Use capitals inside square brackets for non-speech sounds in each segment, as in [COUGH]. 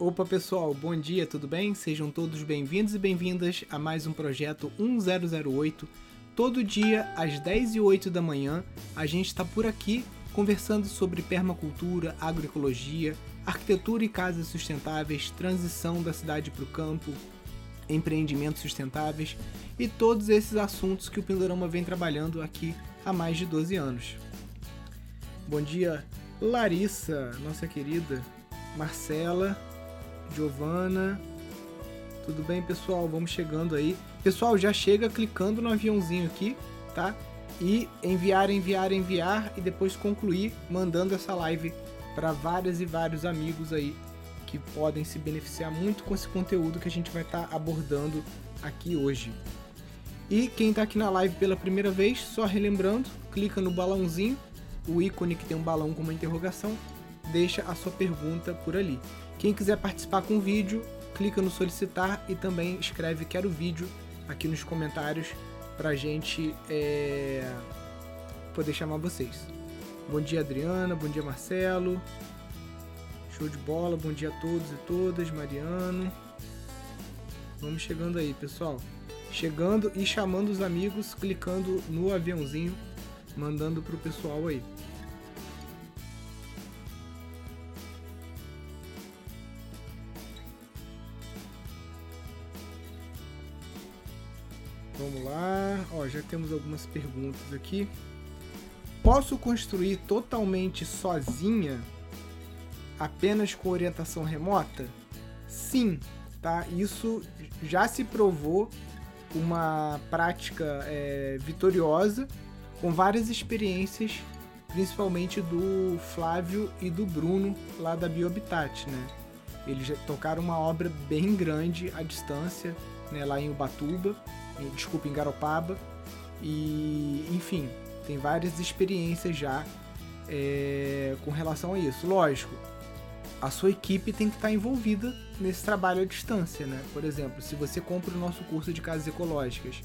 Opa pessoal, bom dia, tudo bem? Sejam todos bem-vindos e bem-vindas a mais um projeto 1008. Todo dia às 10 e 8 da manhã a gente está por aqui conversando sobre permacultura, agroecologia, arquitetura e casas sustentáveis, transição da cidade para o campo, empreendimentos sustentáveis e todos esses assuntos que o Pindorama vem trabalhando aqui há mais de 12 anos. Bom dia, Larissa, nossa querida, Marcela, Giovana. Tudo bem, pessoal? Vamos chegando aí. Pessoal, já chega clicando no aviãozinho aqui, tá? E enviar, enviar, enviar e depois concluir mandando essa live para vários e vários amigos aí que podem se beneficiar muito com esse conteúdo que a gente vai estar tá abordando aqui hoje. E quem está aqui na live pela primeira vez, só relembrando, clica no balãozinho, o ícone que tem um balão com uma interrogação, deixa a sua pergunta por ali. Quem quiser participar com vídeo, clica no solicitar e também escreve quero vídeo aqui nos comentários pra gente é, poder chamar vocês. Bom dia Adriana, bom dia Marcelo. Show de bola, bom dia a todos e todas, Mariano. Vamos chegando aí, pessoal. Chegando e chamando os amigos, clicando no aviãozinho, mandando pro pessoal aí. Vamos lá, ó, já temos algumas perguntas aqui. Posso construir totalmente sozinha, apenas com orientação remota? Sim, tá? Isso já se provou uma prática é, vitoriosa com várias experiências, principalmente do Flávio e do Bruno lá da Biohabitat, né? Eles tocaram uma obra bem grande à distância, né, lá em Ubatuba desculpa, em Garopaba. E, enfim, tem várias experiências já é, com relação a isso. Lógico, a sua equipe tem que estar envolvida nesse trabalho à distância, né? Por exemplo, se você compra o nosso curso de casas ecológicas,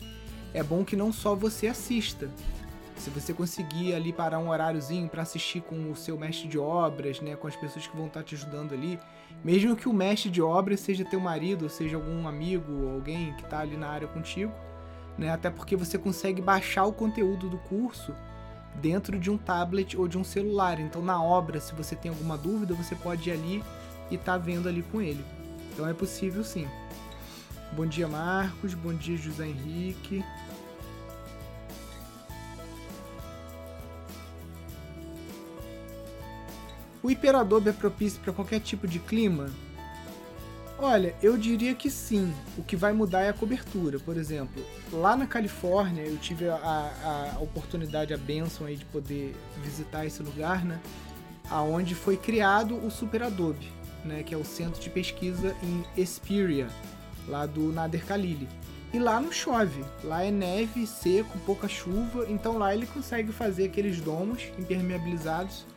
é bom que não só você assista. Se você conseguir ali parar um horáriozinho para assistir com o seu mestre de obras, né, com as pessoas que vão estar te ajudando ali, mesmo que o mestre de obras seja teu marido, ou seja algum amigo, alguém que está ali na área contigo, né? Até porque você consegue baixar o conteúdo do curso dentro de um tablet ou de um celular. Então, na obra, se você tem alguma dúvida, você pode ir ali e tá vendo ali com ele. Então, é possível sim. Bom dia, Marcos. Bom dia, José Henrique. O hiperadobe é propício para qualquer tipo de clima? Olha, eu diria que sim. O que vai mudar é a cobertura. Por exemplo, lá na Califórnia eu tive a, a oportunidade, a benção aí de poder visitar esse lugar, né? Aonde foi criado o Super Adobe, né? Que é o centro de pesquisa em Esperia, lá do Nader Khalili. E lá não chove, lá é neve, seco, pouca chuva, então lá ele consegue fazer aqueles domos impermeabilizados.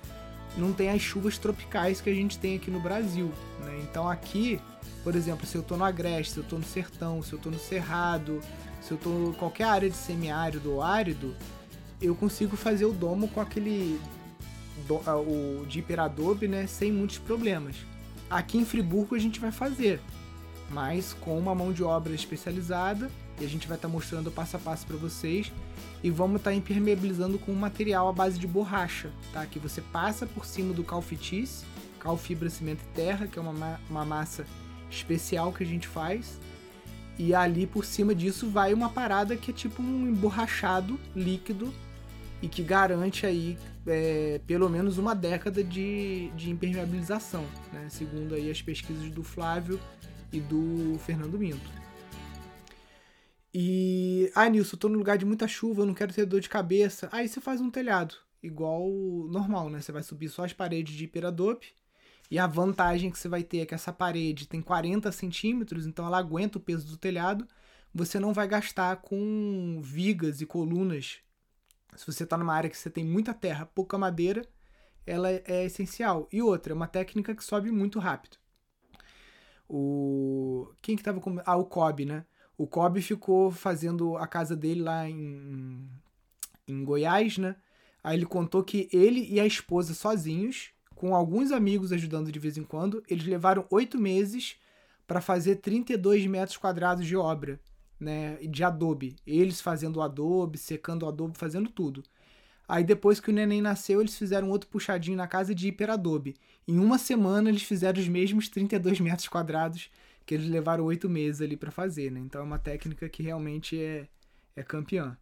Não tem as chuvas tropicais que a gente tem aqui no Brasil, né? Então aqui por exemplo, se eu estou no agreste, se eu estou no sertão, se eu estou no cerrado, se eu estou em qualquer área de semiárido ou árido, eu consigo fazer o domo com aquele do, o de hiperadobe, né, sem muitos problemas. Aqui em Friburgo a gente vai fazer, mas com uma mão de obra especializada e a gente vai estar tá mostrando passo a passo para vocês e vamos estar tá impermeabilizando com um material à base de borracha, tá? Que você passa por cima do calfitice, cal fibra cimento e terra, que é uma, uma massa especial que a gente faz. E ali por cima disso vai uma parada que é tipo um emborrachado líquido e que garante aí é, pelo menos uma década de, de impermeabilização, né? segundo aí as pesquisas do Flávio e do Fernando Minto. E, ah, Nilson, tô no lugar de muita chuva, eu não quero ter dor de cabeça. Aí você faz um telhado, igual normal, né? Você vai subir só as paredes de hiperadope e a vantagem que você vai ter é que essa parede tem 40 centímetros, então ela aguenta o peso do telhado. Você não vai gastar com vigas e colunas. Se você está numa área que você tem muita terra, pouca madeira, ela é essencial. E outra, é uma técnica que sobe muito rápido. O quem que tava com ah o Kobe, né? O Kobe ficou fazendo a casa dele lá em em Goiás, né? Aí ele contou que ele e a esposa sozinhos com alguns amigos ajudando de vez em quando, eles levaram oito meses para fazer 32 metros quadrados de obra, né, de adobe. Eles fazendo o adobe, secando o adobe, fazendo tudo. Aí depois que o neném nasceu, eles fizeram outro puxadinho na casa de hiperadobe. Em uma semana eles fizeram os mesmos 32 metros quadrados que eles levaram oito meses ali para fazer, né? Então é uma técnica que realmente é, é campeã.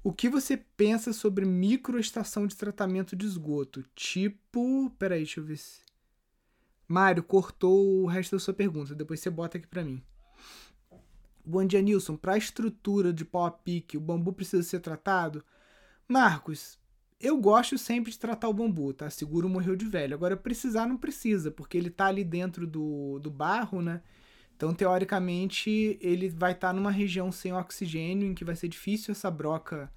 O que você pensa sobre microestação de tratamento de esgoto? Tipo. Peraí, deixa eu ver se. Mário, cortou o resto da sua pergunta. Depois você bota aqui para mim. Bom dia, Nilson. Para a estrutura de pau a pique, o bambu precisa ser tratado? Marcos, eu gosto sempre de tratar o bambu, tá? Seguro morreu de velho. Agora, precisar não precisa, porque ele tá ali dentro do, do barro, né? Então, teoricamente, ele vai estar tá numa região sem oxigênio, em que vai ser difícil essa broca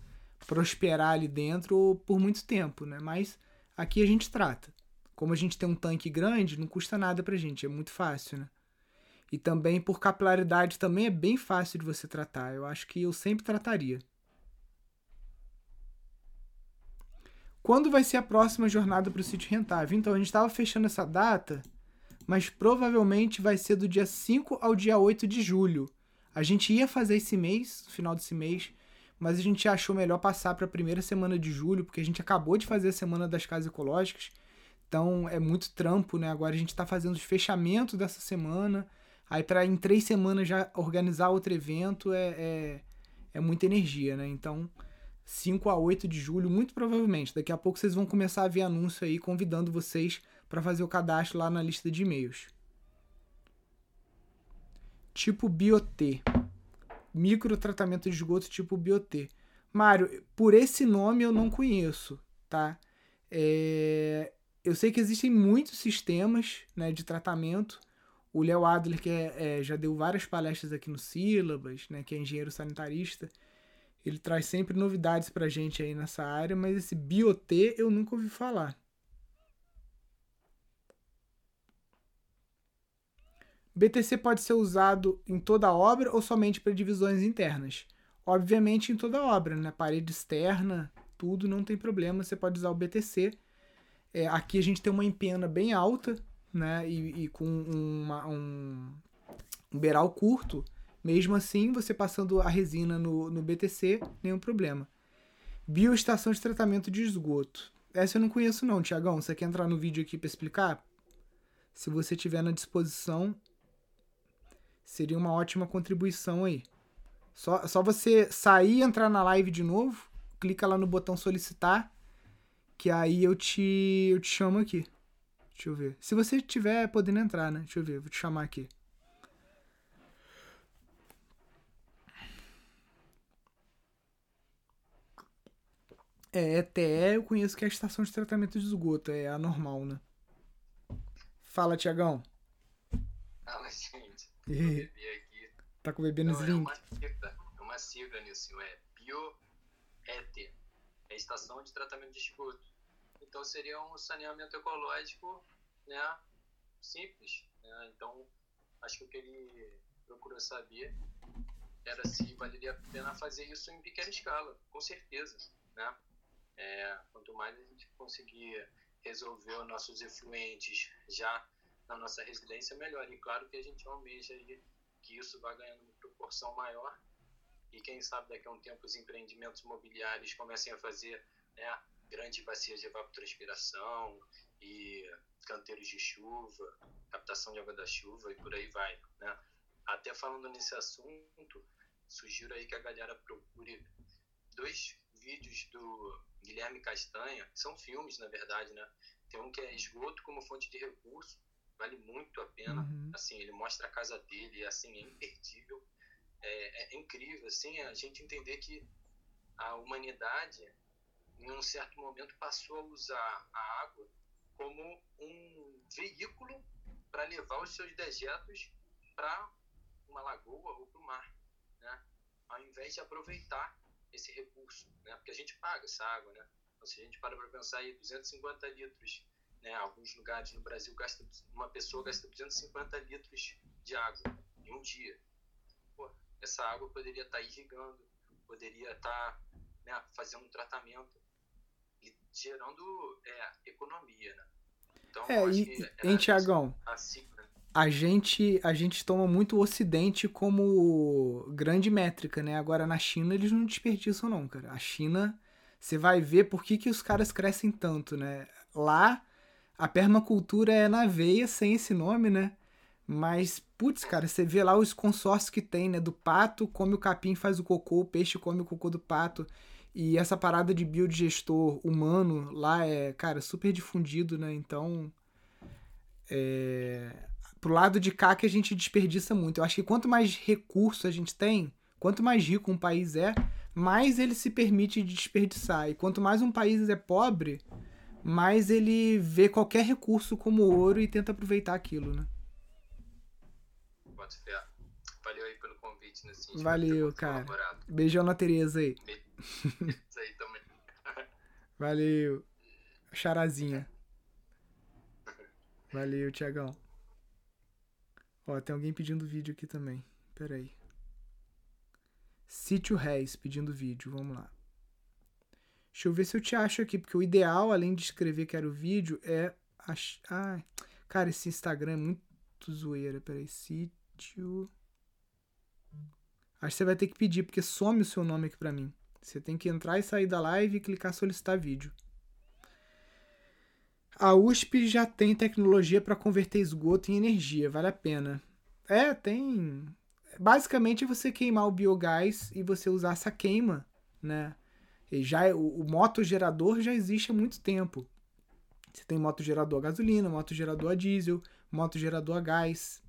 prosperar ali dentro por muito tempo, né? Mas aqui a gente trata. Como a gente tem um tanque grande, não custa nada pra gente, é muito fácil, né? E também por capilaridade também é bem fácil de você tratar. Eu acho que eu sempre trataria. Quando vai ser a próxima jornada para o sítio rentável? Então, a gente estava fechando essa data mas provavelmente vai ser do dia 5 ao dia 8 de julho. A gente ia fazer esse mês, final desse mês, mas a gente achou melhor passar para a primeira semana de julho, porque a gente acabou de fazer a semana das casas ecológicas. Então é muito trampo, né? Agora a gente está fazendo os fechamentos dessa semana. Aí para em três semanas já organizar outro evento é, é, é muita energia, né? Então 5 a 8 de julho, muito provavelmente. Daqui a pouco vocês vão começar a ver anúncio aí convidando vocês para fazer o cadastro lá na lista de e-mails. Tipo BioT. Microtratamento de esgoto tipo BioT. Mário, por esse nome eu não conheço, tá? É... Eu sei que existem muitos sistemas né, de tratamento. O Léo Adler, que é, é, já deu várias palestras aqui no Sílabas, né, que é engenheiro sanitarista, ele traz sempre novidades pra gente aí nessa área, mas esse BioT eu nunca ouvi falar. BTC pode ser usado em toda a obra ou somente para divisões internas? Obviamente em toda a obra, né? Parede externa, tudo não tem problema, você pode usar o BTC. É, aqui a gente tem uma empena bem alta, né? E, e com uma, um, um beiral curto. Mesmo assim, você passando a resina no, no BTC, nenhum problema. Bioestação de tratamento de esgoto. Essa eu não conheço não, Tiagão. Você quer entrar no vídeo aqui para explicar? Se você tiver na disposição, seria uma ótima contribuição aí. Só, só você sair e entrar na live de novo, clica lá no botão solicitar, que aí eu te, eu te chamo aqui. Deixa eu ver. Se você tiver podendo entrar, né? Deixa eu ver, vou te chamar aqui. É, ETE eu conheço que é a estação de tratamento de esgoto, é a normal, né? Fala, Tiagão. Fala, gente. Vou beber aqui. Tá com o bebê nos Não, é links? uma sigla, é uma sigla nisso, é BioET, é estação de tratamento de esgoto. Então seria um saneamento ecológico, né, simples. Né? Então, acho que o que ele procurou saber era se valeria a pena fazer isso em pequena escala, com certeza, né? É, quanto mais a gente conseguir resolver os nossos efluentes já na nossa residência, melhor. E claro que a gente almeja que isso vá ganhando uma proporção maior e quem sabe daqui a um tempo os empreendimentos imobiliários comecem a fazer né, grandes bacias de evapotranspiração e canteiros de chuva, captação de água da chuva e por aí vai. Né? Até falando nesse assunto, sugiro aí que a galera procure dois vídeos do Guilherme Castanha, são filmes na verdade, né? Tem um que é esgoto como fonte de recurso, vale muito a pena. Uhum. Assim, ele mostra a casa dele, assim, é imperdível. É, é incrível, assim, a gente entender que a humanidade, em um certo momento, passou a usar a água como um veículo para levar os seus dejetos para uma lagoa ou para o mar, né? Ao invés de aproveitar esse recurso, né? Porque a gente paga essa água, né? Então, se a gente para para pensar aí, 250 litros né? Alguns lugares no Brasil gasta, uma pessoa gasta 250 litros de água em um dia. Pô, essa água poderia estar irrigando, poderia estar né, fazendo um tratamento. E gerando é, economia, né? Então, é, e, em Tiagão, assim, né? A gente a gente toma muito o Ocidente como grande métrica, né? Agora na China eles não desperdiçam não, cara. A China, você vai ver por que, que os caras crescem tanto, né? Lá a permacultura é na veia, sem esse nome, né? Mas, putz, cara, você vê lá os consórcios que tem, né? Do pato come o capim, faz o cocô, o peixe come o cocô do pato. E essa parada de biodigestor humano lá é, cara, super difundido, né? Então, é... pro lado de cá que a gente desperdiça muito. Eu acho que quanto mais recurso a gente tem, quanto mais rico um país é, mais ele se permite desperdiçar. E quanto mais um país é pobre, mais ele vê qualquer recurso como ouro e tenta aproveitar aquilo, né? Valeu aí pelo convite nesse Valeu, cara. Beijão na Tereza aí. Isso aí também. [LAUGHS] Valeu. Charazinha. Valeu, Tiagão. Ó, tem alguém pedindo vídeo aqui também. Pera aí. Sítio Reis pedindo vídeo. Vamos lá. Deixa eu ver se eu te acho aqui, porque o ideal, além de escrever que era o vídeo, é. Ach... Ah, cara, esse Instagram é muito zoeira. Peraí. Sítio. Acho que você vai ter que pedir, porque some o seu nome aqui pra mim. Você tem que entrar e sair da live e clicar solicitar vídeo. A USP já tem tecnologia para converter esgoto em energia, vale a pena. É, tem. Basicamente você queimar o biogás e você usar essa queima, né? E já o, o motogerador já existe há muito tempo. Você tem motogerador a gasolina, motogerador a diesel, motogerador a gás.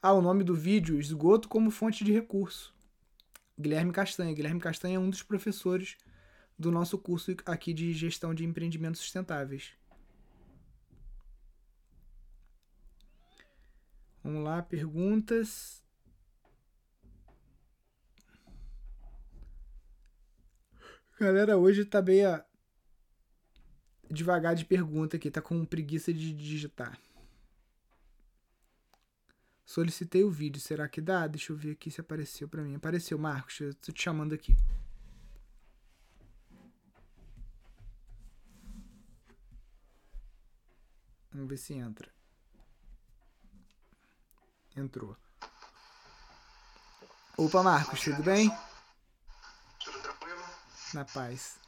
Ah, o nome do vídeo: esgoto como fonte de recurso. Guilherme Castanha. Guilherme Castanha é um dos professores do nosso curso aqui de gestão de empreendimentos sustentáveis. Vamos lá, perguntas. Galera, hoje tá bem devagar de pergunta aqui, tá com preguiça de digitar. Solicitei o vídeo, será que dá? Deixa eu ver aqui se apareceu para mim. Apareceu, Marcos, eu tô te chamando aqui. Vamos ver se entra. Entrou. Opa, Marcos, tudo bem? Tudo tranquilo? Na paz.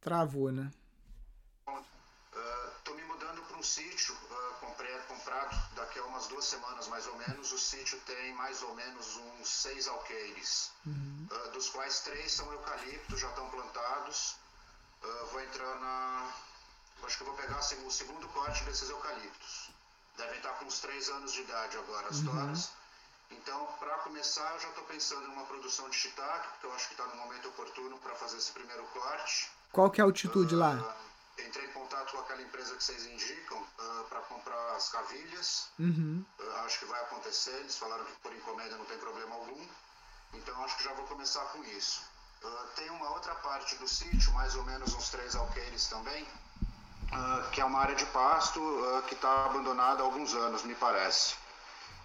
Travou, né? Estou uh, me mudando para um sítio uh, comprei, comprado daqui a umas duas semanas mais ou menos. O sítio tem mais ou menos uns seis alqueires, uhum. uh, dos quais três são eucaliptos, já estão plantados. Uh, vou entrar na. Acho que vou pegar o segundo corte desses eucaliptos. Devem estar com uns três anos de idade agora, as uhum. toras. Então, para começar, eu já estou pensando em uma produção de shiitake, porque eu acho que está no momento oportuno para fazer esse primeiro corte. Qual que é a altitude uh, lá? Entrei em contato com aquela empresa que vocês indicam uh, ah, para comprar as cavilhas. Uhum. Uh, acho que vai acontecer. Eles falaram que por encomenda não tem problema algum. Então acho que já vou começar com isso. tem uma outra parte do sítio, mais ou menos uns três alqueires também, que é uma área de pasto que está abandonada há alguns anos, me parece.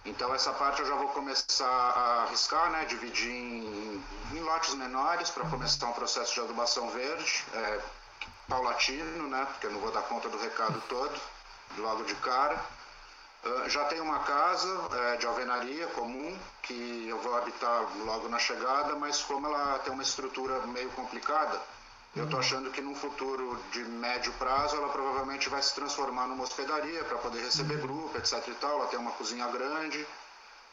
Então essa parte eu já vou começar a arriscar, né, dividir em, em lotes menores para começar um processo de adubação verde, é, paulatino, né, porque eu não vou dar conta do recado todo logo de cara. Uh, já tenho uma casa é, de alvenaria comum que eu vou habitar logo na chegada, mas como ela tem uma estrutura meio complicada, eu estou achando que num futuro de médio prazo ela provavelmente vai se transformar numa hospedaria para poder receber uhum. grupo, etc. e tal. Ela tem uma cozinha grande,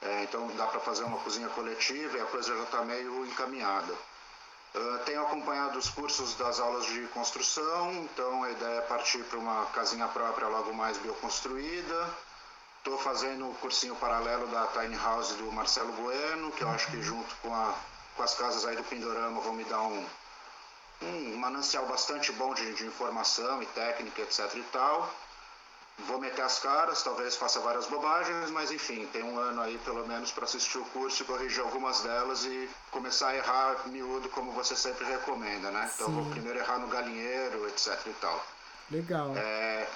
é, então dá para fazer uma cozinha coletiva e a coisa já está meio encaminhada. Uh, tenho acompanhado os cursos das aulas de construção, então a ideia é partir para uma casinha própria logo mais bioconstruída. Estou fazendo o cursinho paralelo da Tiny House do Marcelo Bueno, que eu acho que junto com, a, com as casas aí do Pindorama vão me dar um, um manancial bastante bom de, de informação e técnica, etc e tal. Vou meter as caras, talvez faça várias bobagens, mas enfim, tem um ano aí pelo menos para assistir o curso e corrigir algumas delas e começar a errar miúdo como você sempre recomenda, né? Então vou primeiro errar no galinheiro, etc e tal. Legal. É...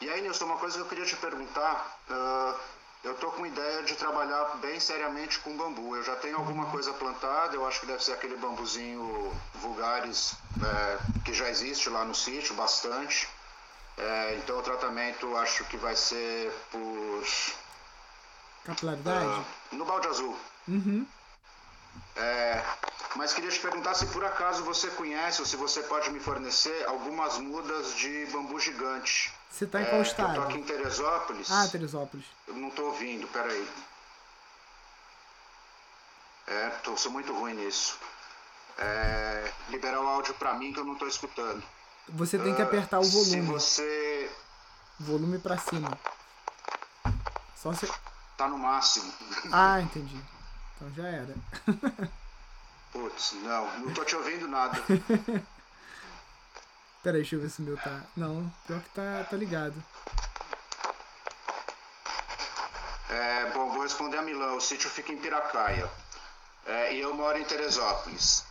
E aí, Nilson, uma coisa que eu queria te perguntar, uh, eu tô com ideia de trabalhar bem seriamente com bambu. Eu já tenho alguma uhum. coisa plantada, eu acho que deve ser aquele bambuzinho vulgares é, que já existe lá no sítio, bastante. É, então o tratamento acho que vai ser por. Capilaridade? Uh, no balde azul. Uhum. É, mas queria te perguntar se por acaso você conhece ou se você pode me fornecer algumas mudas de bambu gigante. Você está em qual é, estado? Eu tô aqui em Teresópolis. Ah, Teresópolis. Eu não estou ouvindo, peraí. É, tô, sou muito ruim nisso. É, liberar o áudio para mim que eu não estou escutando. Você tem que apertar o volume. Se você. Volume para cima. Só se. Tá no máximo. Ah, entendi. Então já era. [LAUGHS] Putz, não, não tô te ouvindo nada. [LAUGHS] Peraí, deixa eu ver se o meu tá. Não, pior que tá, tá ligado. É, bom, vou responder a Milão. O sítio fica em Piracaia. É, e eu moro em Teresópolis.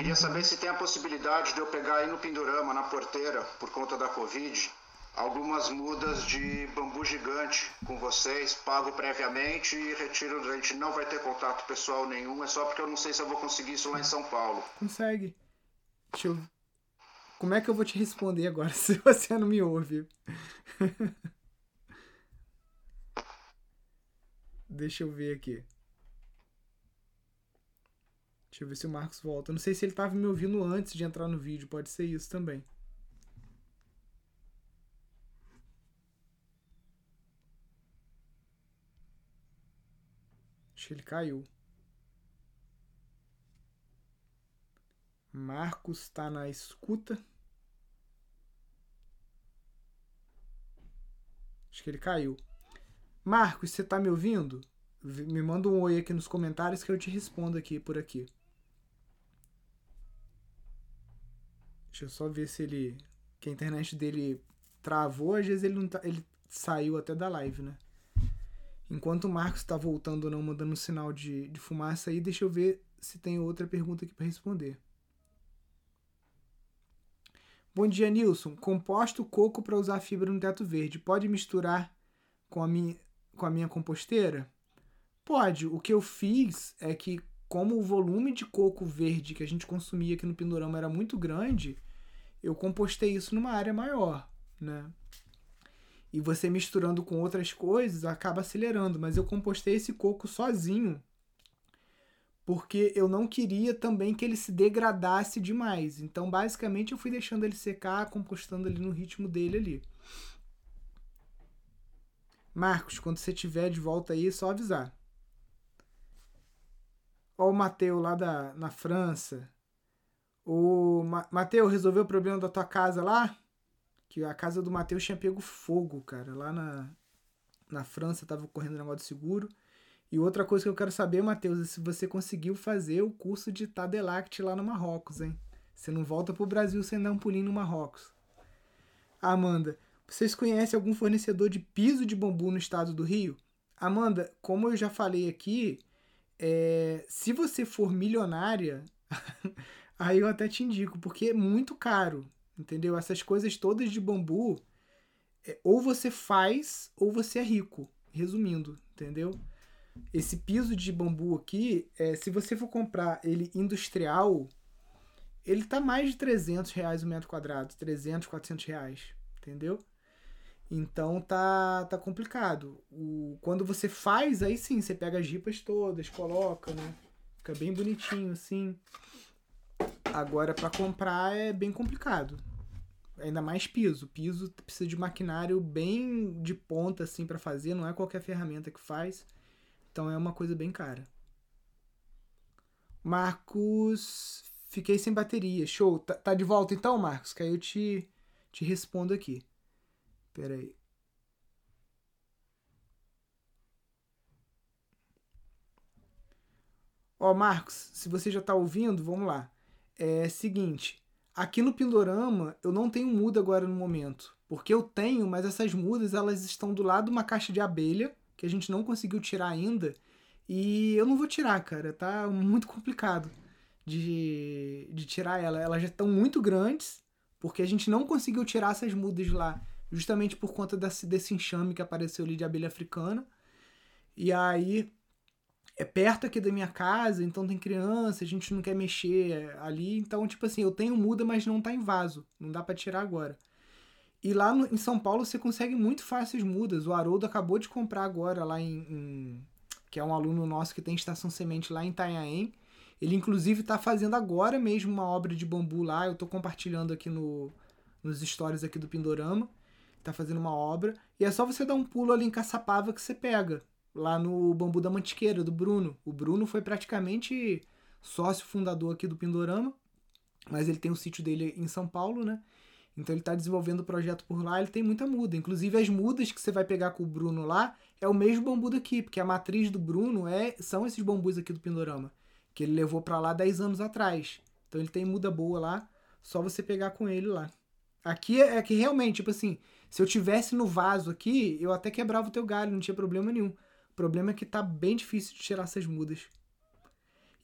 Queria saber se tem a possibilidade de eu pegar aí no Pindorama, na porteira, por conta da Covid, algumas mudas de bambu gigante com vocês, pago previamente e retiro. A gente não vai ter contato pessoal nenhum, é só porque eu não sei se eu vou conseguir isso lá em São Paulo. Consegue. Deixa eu. Como é que eu vou te responder agora [LAUGHS] se você não me ouve? [LAUGHS] Deixa eu ver aqui. Deixa eu ver se o Marcos volta. Não sei se ele estava me ouvindo antes de entrar no vídeo, pode ser isso também. Acho que ele caiu. Marcos está na escuta. Acho que ele caiu. Marcos, você está me ouvindo? Me manda um oi aqui nos comentários que eu te respondo aqui por aqui. Deixa eu só ver se ele. Que a internet dele travou, às vezes ele não tá. Ele saiu até da live, né? Enquanto o Marcos está voltando ou não, mandando um sinal de, de fumaça aí, deixa eu ver se tem outra pergunta aqui para responder. Bom dia, Nilson. Composto coco para usar fibra no teto verde. Pode misturar com a minha, com a minha composteira? Pode. O que eu fiz é que como o volume de coco verde que a gente consumia aqui no Pindorama era muito grande, eu compostei isso numa área maior, né? E você misturando com outras coisas acaba acelerando, mas eu compostei esse coco sozinho porque eu não queria também que ele se degradasse demais. Então, basicamente, eu fui deixando ele secar, compostando ali no ritmo dele ali. Marcos, quando você tiver de volta aí, é só avisar. Ó o Mateu lá da, na França. O Ma Mateu, resolveu o problema da tua casa lá? Que a casa do Mateu tinha pego fogo, cara. Lá na, na França tava correndo negócio de seguro. E outra coisa que eu quero saber, Matheus, é se você conseguiu fazer o curso de Tadelact lá no Marrocos, hein? Você não volta pro Brasil sem dar um pulinho no Marrocos. Amanda, vocês conhecem algum fornecedor de piso de bambu no estado do Rio? Amanda, como eu já falei aqui, é, se você for milionária, [LAUGHS] aí eu até te indico, porque é muito caro, entendeu? Essas coisas todas de bambu, é, ou você faz ou você é rico, resumindo, entendeu? Esse piso de bambu aqui, é, se você for comprar ele industrial, ele tá mais de 300 reais o metro quadrado, 300, 400 reais, entendeu? Então tá, tá complicado. O, quando você faz, aí sim, você pega as ripas todas, coloca, né? Fica bem bonitinho assim. Agora para comprar é bem complicado. Ainda mais piso. Piso precisa de maquinário bem de ponta assim para fazer, não é qualquer ferramenta que faz. Então é uma coisa bem cara. Marcos, fiquei sem bateria. Show. Tá, tá de volta então, Marcos? Que aí eu te, te respondo aqui. Pera aí. Ó, Marcos, se você já tá ouvindo, vamos lá. É seguinte, aqui no Pindorama eu não tenho muda agora no momento, porque eu tenho, mas essas mudas elas estão do lado de uma caixa de abelha que a gente não conseguiu tirar ainda e eu não vou tirar, cara, tá muito complicado de, de tirar ela. Elas já estão muito grandes porque a gente não conseguiu tirar essas mudas lá justamente por conta desse, desse enxame que apareceu ali de abelha africana. E aí é perto aqui da minha casa, então tem criança, a gente não quer mexer ali. Então, tipo assim, eu tenho muda, mas não tá em vaso. Não dá para tirar agora. E lá no, em São Paulo você consegue muito fácil as mudas. O Haroldo acabou de comprar agora lá em, em, que é um aluno nosso que tem estação semente lá em Itanhaém. Ele inclusive está fazendo agora mesmo uma obra de bambu lá. Eu estou compartilhando aqui no, nos stories aqui do Pindorama. Está fazendo uma obra. E é só você dar um pulo ali em Caçapava que você pega. Lá no Bambu da Mantiqueira, do Bruno. O Bruno foi praticamente sócio fundador aqui do Pindorama. Mas ele tem o sítio dele em São Paulo, né? Então ele está desenvolvendo o projeto por lá, ele tem muita muda. Inclusive as mudas que você vai pegar com o Bruno lá é o mesmo bambu daqui, porque a matriz do Bruno é são esses bambus aqui do Pindorama, que ele levou para lá 10 anos atrás. Então ele tem muda boa lá, só você pegar com ele lá. Aqui é, é que realmente, tipo assim, se eu tivesse no vaso aqui, eu até quebrava o teu galho, não tinha problema nenhum. O problema é que tá bem difícil de tirar essas mudas.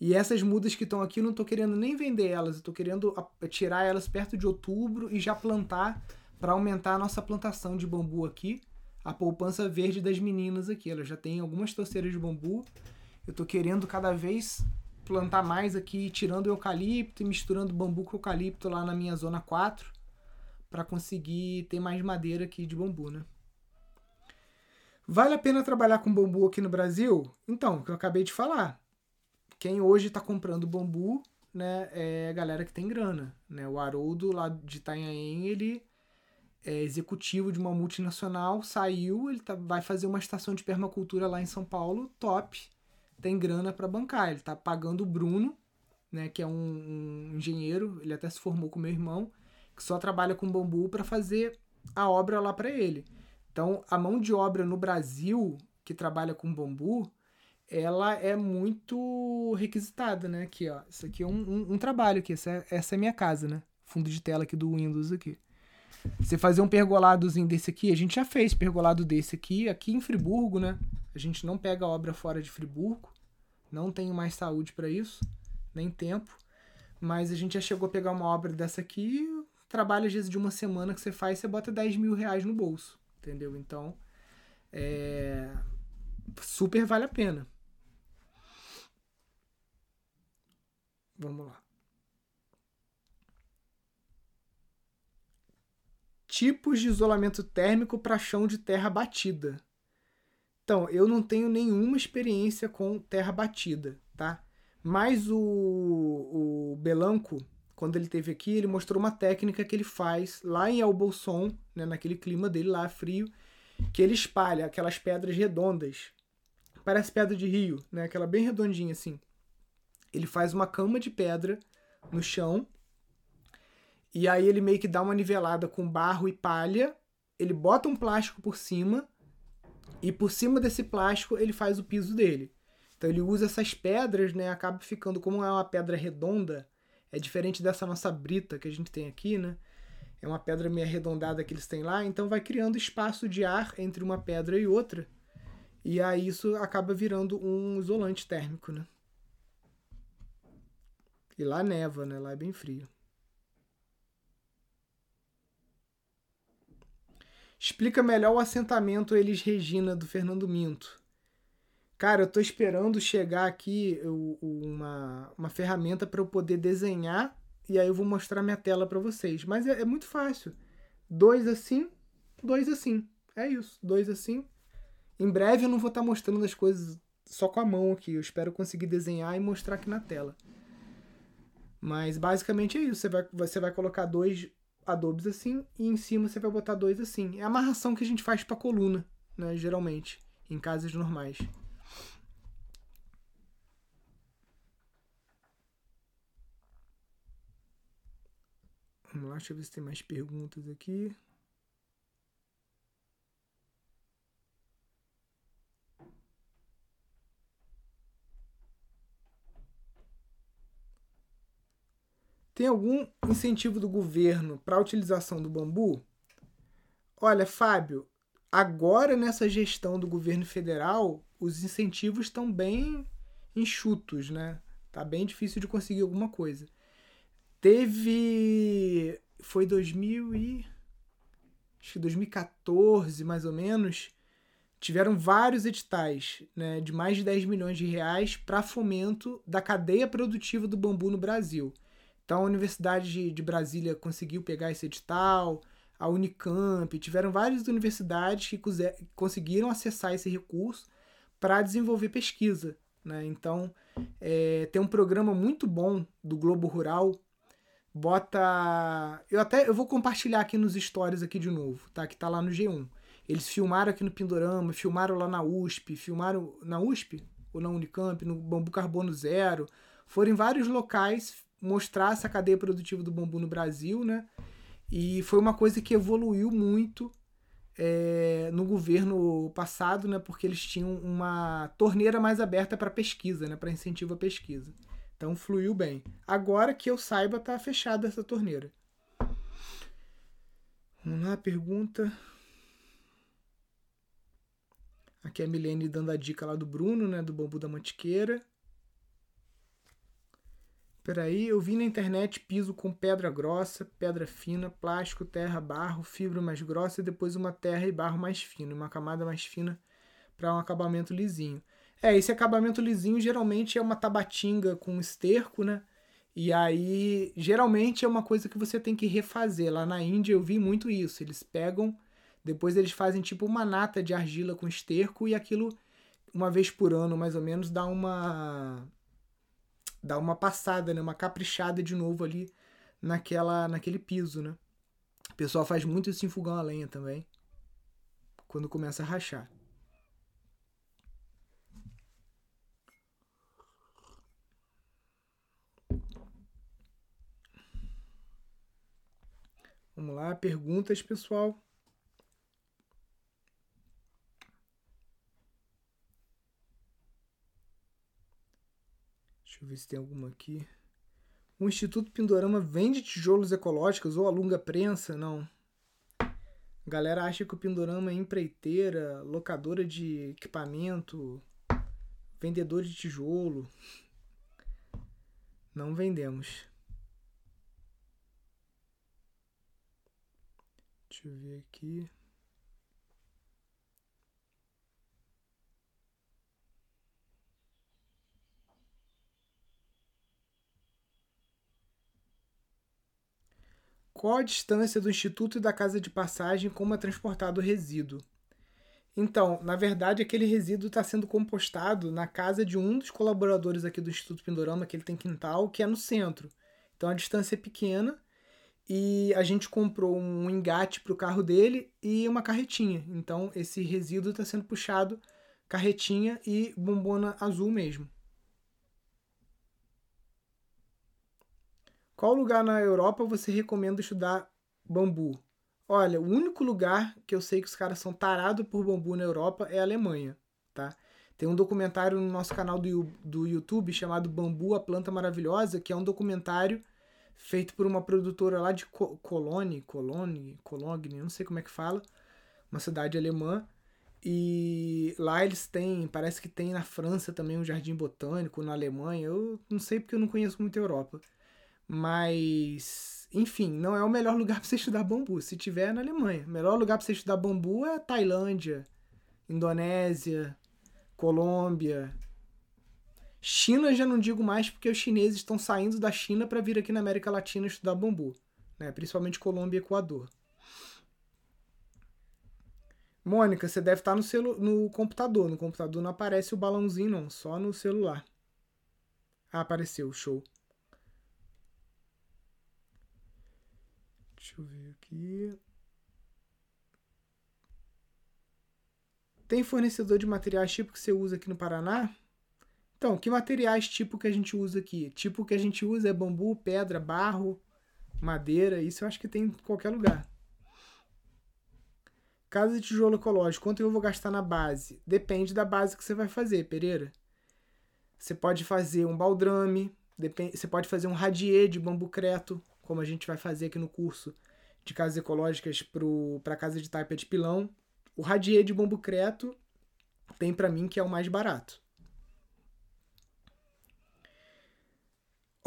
E essas mudas que estão aqui, eu não estou querendo nem vender elas, eu estou querendo tirar elas perto de outubro e já plantar para aumentar a nossa plantação de bambu aqui, a poupança verde das meninas aqui. Elas já têm algumas torceiras de bambu. Eu estou querendo cada vez plantar mais aqui, tirando eucalipto e misturando bambu com eucalipto lá na minha zona 4, para conseguir ter mais madeira aqui de bambu, né? Vale a pena trabalhar com bambu aqui no Brasil? Então, o que eu acabei de falar quem hoje está comprando bambu, né, é a galera que tem grana, né? O Haroldo lá de Itanhaém, ele é executivo de uma multinacional, saiu, ele tá, vai fazer uma estação de permacultura lá em São Paulo, top, tem grana para bancar, ele tá pagando o Bruno, né, que é um, um engenheiro, ele até se formou com meu irmão, que só trabalha com bambu para fazer a obra lá para ele. Então, a mão de obra no Brasil que trabalha com bambu, ela é muito requisitada, né? Aqui, ó. Isso aqui é um, um, um trabalho aqui. Essa é, essa é minha casa, né? Fundo de tela aqui do Windows aqui. Você fazer um pergoladozinho desse aqui, a gente já fez pergolado desse aqui, aqui em Friburgo, né? A gente não pega obra fora de Friburgo. Não tenho mais saúde para isso, nem tempo. Mas a gente já chegou a pegar uma obra dessa aqui, trabalho às vezes de uma semana que você faz, você bota 10 mil reais no bolso, entendeu? Então, é... super vale a pena. Vamos lá. Tipos de isolamento térmico para chão de terra batida. Então, eu não tenho nenhuma experiência com terra batida, tá? Mas o, o Belanco, quando ele teve aqui, ele mostrou uma técnica que ele faz lá em Albolson, né, naquele clima dele lá frio, que ele espalha aquelas pedras redondas. Parece pedra de rio, né? Aquela bem redondinha assim. Ele faz uma cama de pedra no chão. E aí ele meio que dá uma nivelada com barro e palha. Ele bota um plástico por cima. E por cima desse plástico ele faz o piso dele. Então ele usa essas pedras, né? Acaba ficando como é uma pedra redonda. É diferente dessa nossa brita que a gente tem aqui, né? É uma pedra meio arredondada que eles têm lá, então vai criando espaço de ar entre uma pedra e outra. E aí isso acaba virando um isolante térmico, né? E lá neva, né? Lá é bem frio. Explica melhor o assentamento Elis Regina do Fernando Minto. Cara, eu tô esperando chegar aqui uma, uma ferramenta para eu poder desenhar e aí eu vou mostrar minha tela para vocês. Mas é, é, muito fácil. Dois assim, dois assim. É isso, dois assim. Em breve eu não vou estar tá mostrando as coisas só com a mão aqui. Eu espero conseguir desenhar e mostrar aqui na tela. Mas basicamente é isso. Você vai, você vai colocar dois adobes assim e em cima você vai botar dois assim. É a amarração que a gente faz para coluna, né, geralmente, em casas normais. Vamos lá, deixa eu ver se tem mais perguntas aqui. Tem algum incentivo do governo para a utilização do bambu? Olha, Fábio, agora nessa gestão do governo federal, os incentivos estão bem enxutos, né? Tá bem difícil de conseguir alguma coisa. Teve foi 2000 e acho que 2014, mais ou menos, tiveram vários editais né, de mais de 10 milhões de reais para fomento da cadeia produtiva do bambu no Brasil. Então a Universidade de, Brasília conseguiu pegar esse edital, a Unicamp, tiveram várias universidades que conseguiram acessar esse recurso para desenvolver pesquisa. Né? Então, é, tem um programa muito bom do Globo Rural. Bota. Eu até eu vou compartilhar aqui nos stories aqui de novo, tá? Que tá lá no G1. Eles filmaram aqui no Pindorama, filmaram lá na USP, filmaram na USP ou na Unicamp, no Bambu Carbono Zero. Foram em vários locais mostrar essa cadeia produtiva do bambu no Brasil, né? E foi uma coisa que evoluiu muito é, no governo passado, né? Porque eles tinham uma torneira mais aberta para pesquisa, né? Para incentivo à pesquisa. Então fluiu bem. Agora que eu saiba, tá fechada essa torneira. Vamos lá, pergunta. Aqui é a Milene dando a dica lá do Bruno, né? Do bambu da mantiqueira. Peraí, eu vi na internet piso com pedra grossa, pedra fina, plástico, terra, barro, fibra mais grossa e depois uma terra e barro mais fino, uma camada mais fina para um acabamento lisinho. É, esse acabamento lisinho geralmente é uma tabatinga com esterco, né? E aí, geralmente é uma coisa que você tem que refazer. Lá na Índia eu vi muito isso. Eles pegam, depois eles fazem tipo uma nata de argila com esterco e aquilo, uma vez por ano mais ou menos, dá uma dar uma passada, né, uma caprichada de novo ali naquela naquele piso, né? O pessoal faz muito isso em fogão a lenha também, quando começa a rachar. Vamos lá, perguntas, pessoal. Deixa eu ver se tem alguma aqui. O Instituto Pindorama vende tijolos ecológicos ou alunga prensa? Não. A galera acha que o Pindorama é empreiteira, locadora de equipamento, vendedor de tijolo. Não vendemos. Deixa eu ver aqui. Qual a distância do instituto e da casa de passagem como é transportado o resíduo? Então, na verdade, aquele resíduo está sendo compostado na casa de um dos colaboradores aqui do Instituto Pindorama, que ele tem quintal, que é no centro. Então a distância é pequena e a gente comprou um engate para o carro dele e uma carretinha. Então esse resíduo está sendo puxado carretinha e bombona azul mesmo. Qual lugar na Europa você recomenda estudar bambu? Olha, o único lugar que eu sei que os caras são tarados por bambu na Europa é a Alemanha, tá? Tem um documentário no nosso canal do, do YouTube chamado Bambu, a Planta Maravilhosa, que é um documentário feito por uma produtora lá de Cologne, Cologne, Cologne, não sei como é que fala, uma cidade alemã. E lá eles têm, parece que tem na França também um jardim botânico, na Alemanha. Eu não sei porque eu não conheço muito a Europa. Mas, enfim, não é o melhor [LAUGHS] lugar para você estudar bambu. Se tiver é na Alemanha. O melhor lugar para você estudar bambu é Tailândia, Indonésia, Colômbia. China já não digo mais porque os chineses estão saindo da China para vir aqui na América Latina estudar bambu, né? Principalmente Colômbia e Equador. Mônica, você deve estar no, celu no computador. No computador não aparece o balãozinho, não. Só no celular. Ah, apareceu. Show. Deixa eu ver aqui. Tem fornecedor de materiais tipo que você usa aqui no Paraná? Então, que materiais tipo que a gente usa aqui? Tipo que a gente usa é bambu, pedra, barro, madeira, isso eu acho que tem em qualquer lugar. Casa de tijolo ecológico, quanto eu vou gastar na base? Depende da base que você vai fazer, Pereira. Você pode fazer um baldrame, você pode fazer um radier de bambu creto, como a gente vai fazer aqui no curso de casas ecológicas para casa de taipa de pilão, o radier de bambu creto tem para mim que é o mais barato.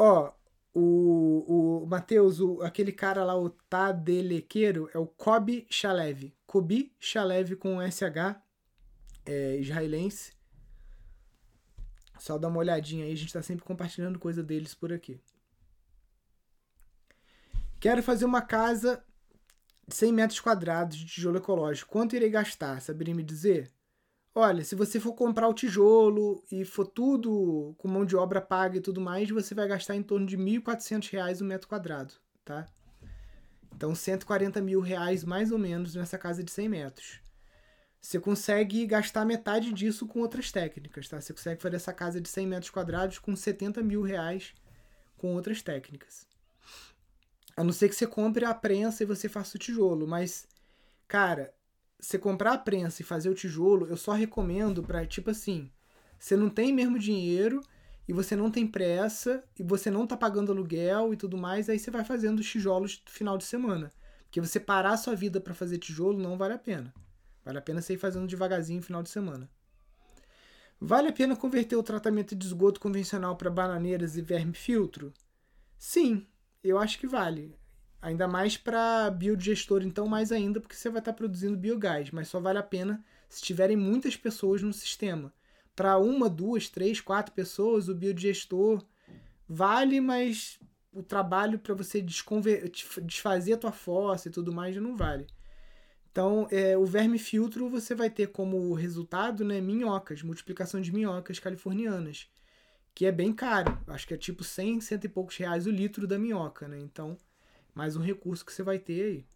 Ó, o, o Matheus, aquele cara lá, o Tadelequeiro, é o Kobe Chalev. Kobe Chalev com SH. é, israelense. Só dá uma olhadinha aí, a gente tá sempre compartilhando coisa deles por aqui. Quero fazer uma casa de 100 metros quadrados de tijolo ecológico. Quanto irei gastar? Saberia me dizer? Olha, se você for comprar o tijolo e for tudo com mão de obra paga e tudo mais, você vai gastar em torno de R$ 1.400 o metro quadrado, tá? Então, 140 mil reais mais ou menos nessa casa de 100 metros. Você consegue gastar metade disso com outras técnicas, tá? Você consegue fazer essa casa de 100 metros quadrados com 70 mil reais com outras técnicas. A não ser que você compre a prensa e você faça o tijolo, mas, cara, você comprar a prensa e fazer o tijolo, eu só recomendo para tipo assim, você não tem mesmo dinheiro e você não tem pressa e você não tá pagando aluguel e tudo mais, aí você vai fazendo os tijolos final de semana. Porque você parar sua vida para fazer tijolo não vale a pena. Vale a pena você ir fazendo devagarzinho final de semana. Vale a pena converter o tratamento de esgoto convencional para bananeiras e verme filtro? Sim, eu acho que vale. Ainda mais para biodigestor, então, mais ainda, porque você vai estar tá produzindo biogás, mas só vale a pena se tiverem muitas pessoas no sistema. Para uma, duas, três, quatro pessoas, o biodigestor vale, mas o trabalho para você desfazer a tua fossa e tudo mais não vale. Então, é, o verme filtro você vai ter como resultado né, minhocas, multiplicação de minhocas californianas, que é bem caro. Acho que é tipo 100, cento e poucos reais o litro da minhoca, né? Então, mais um recurso que você vai ter aí.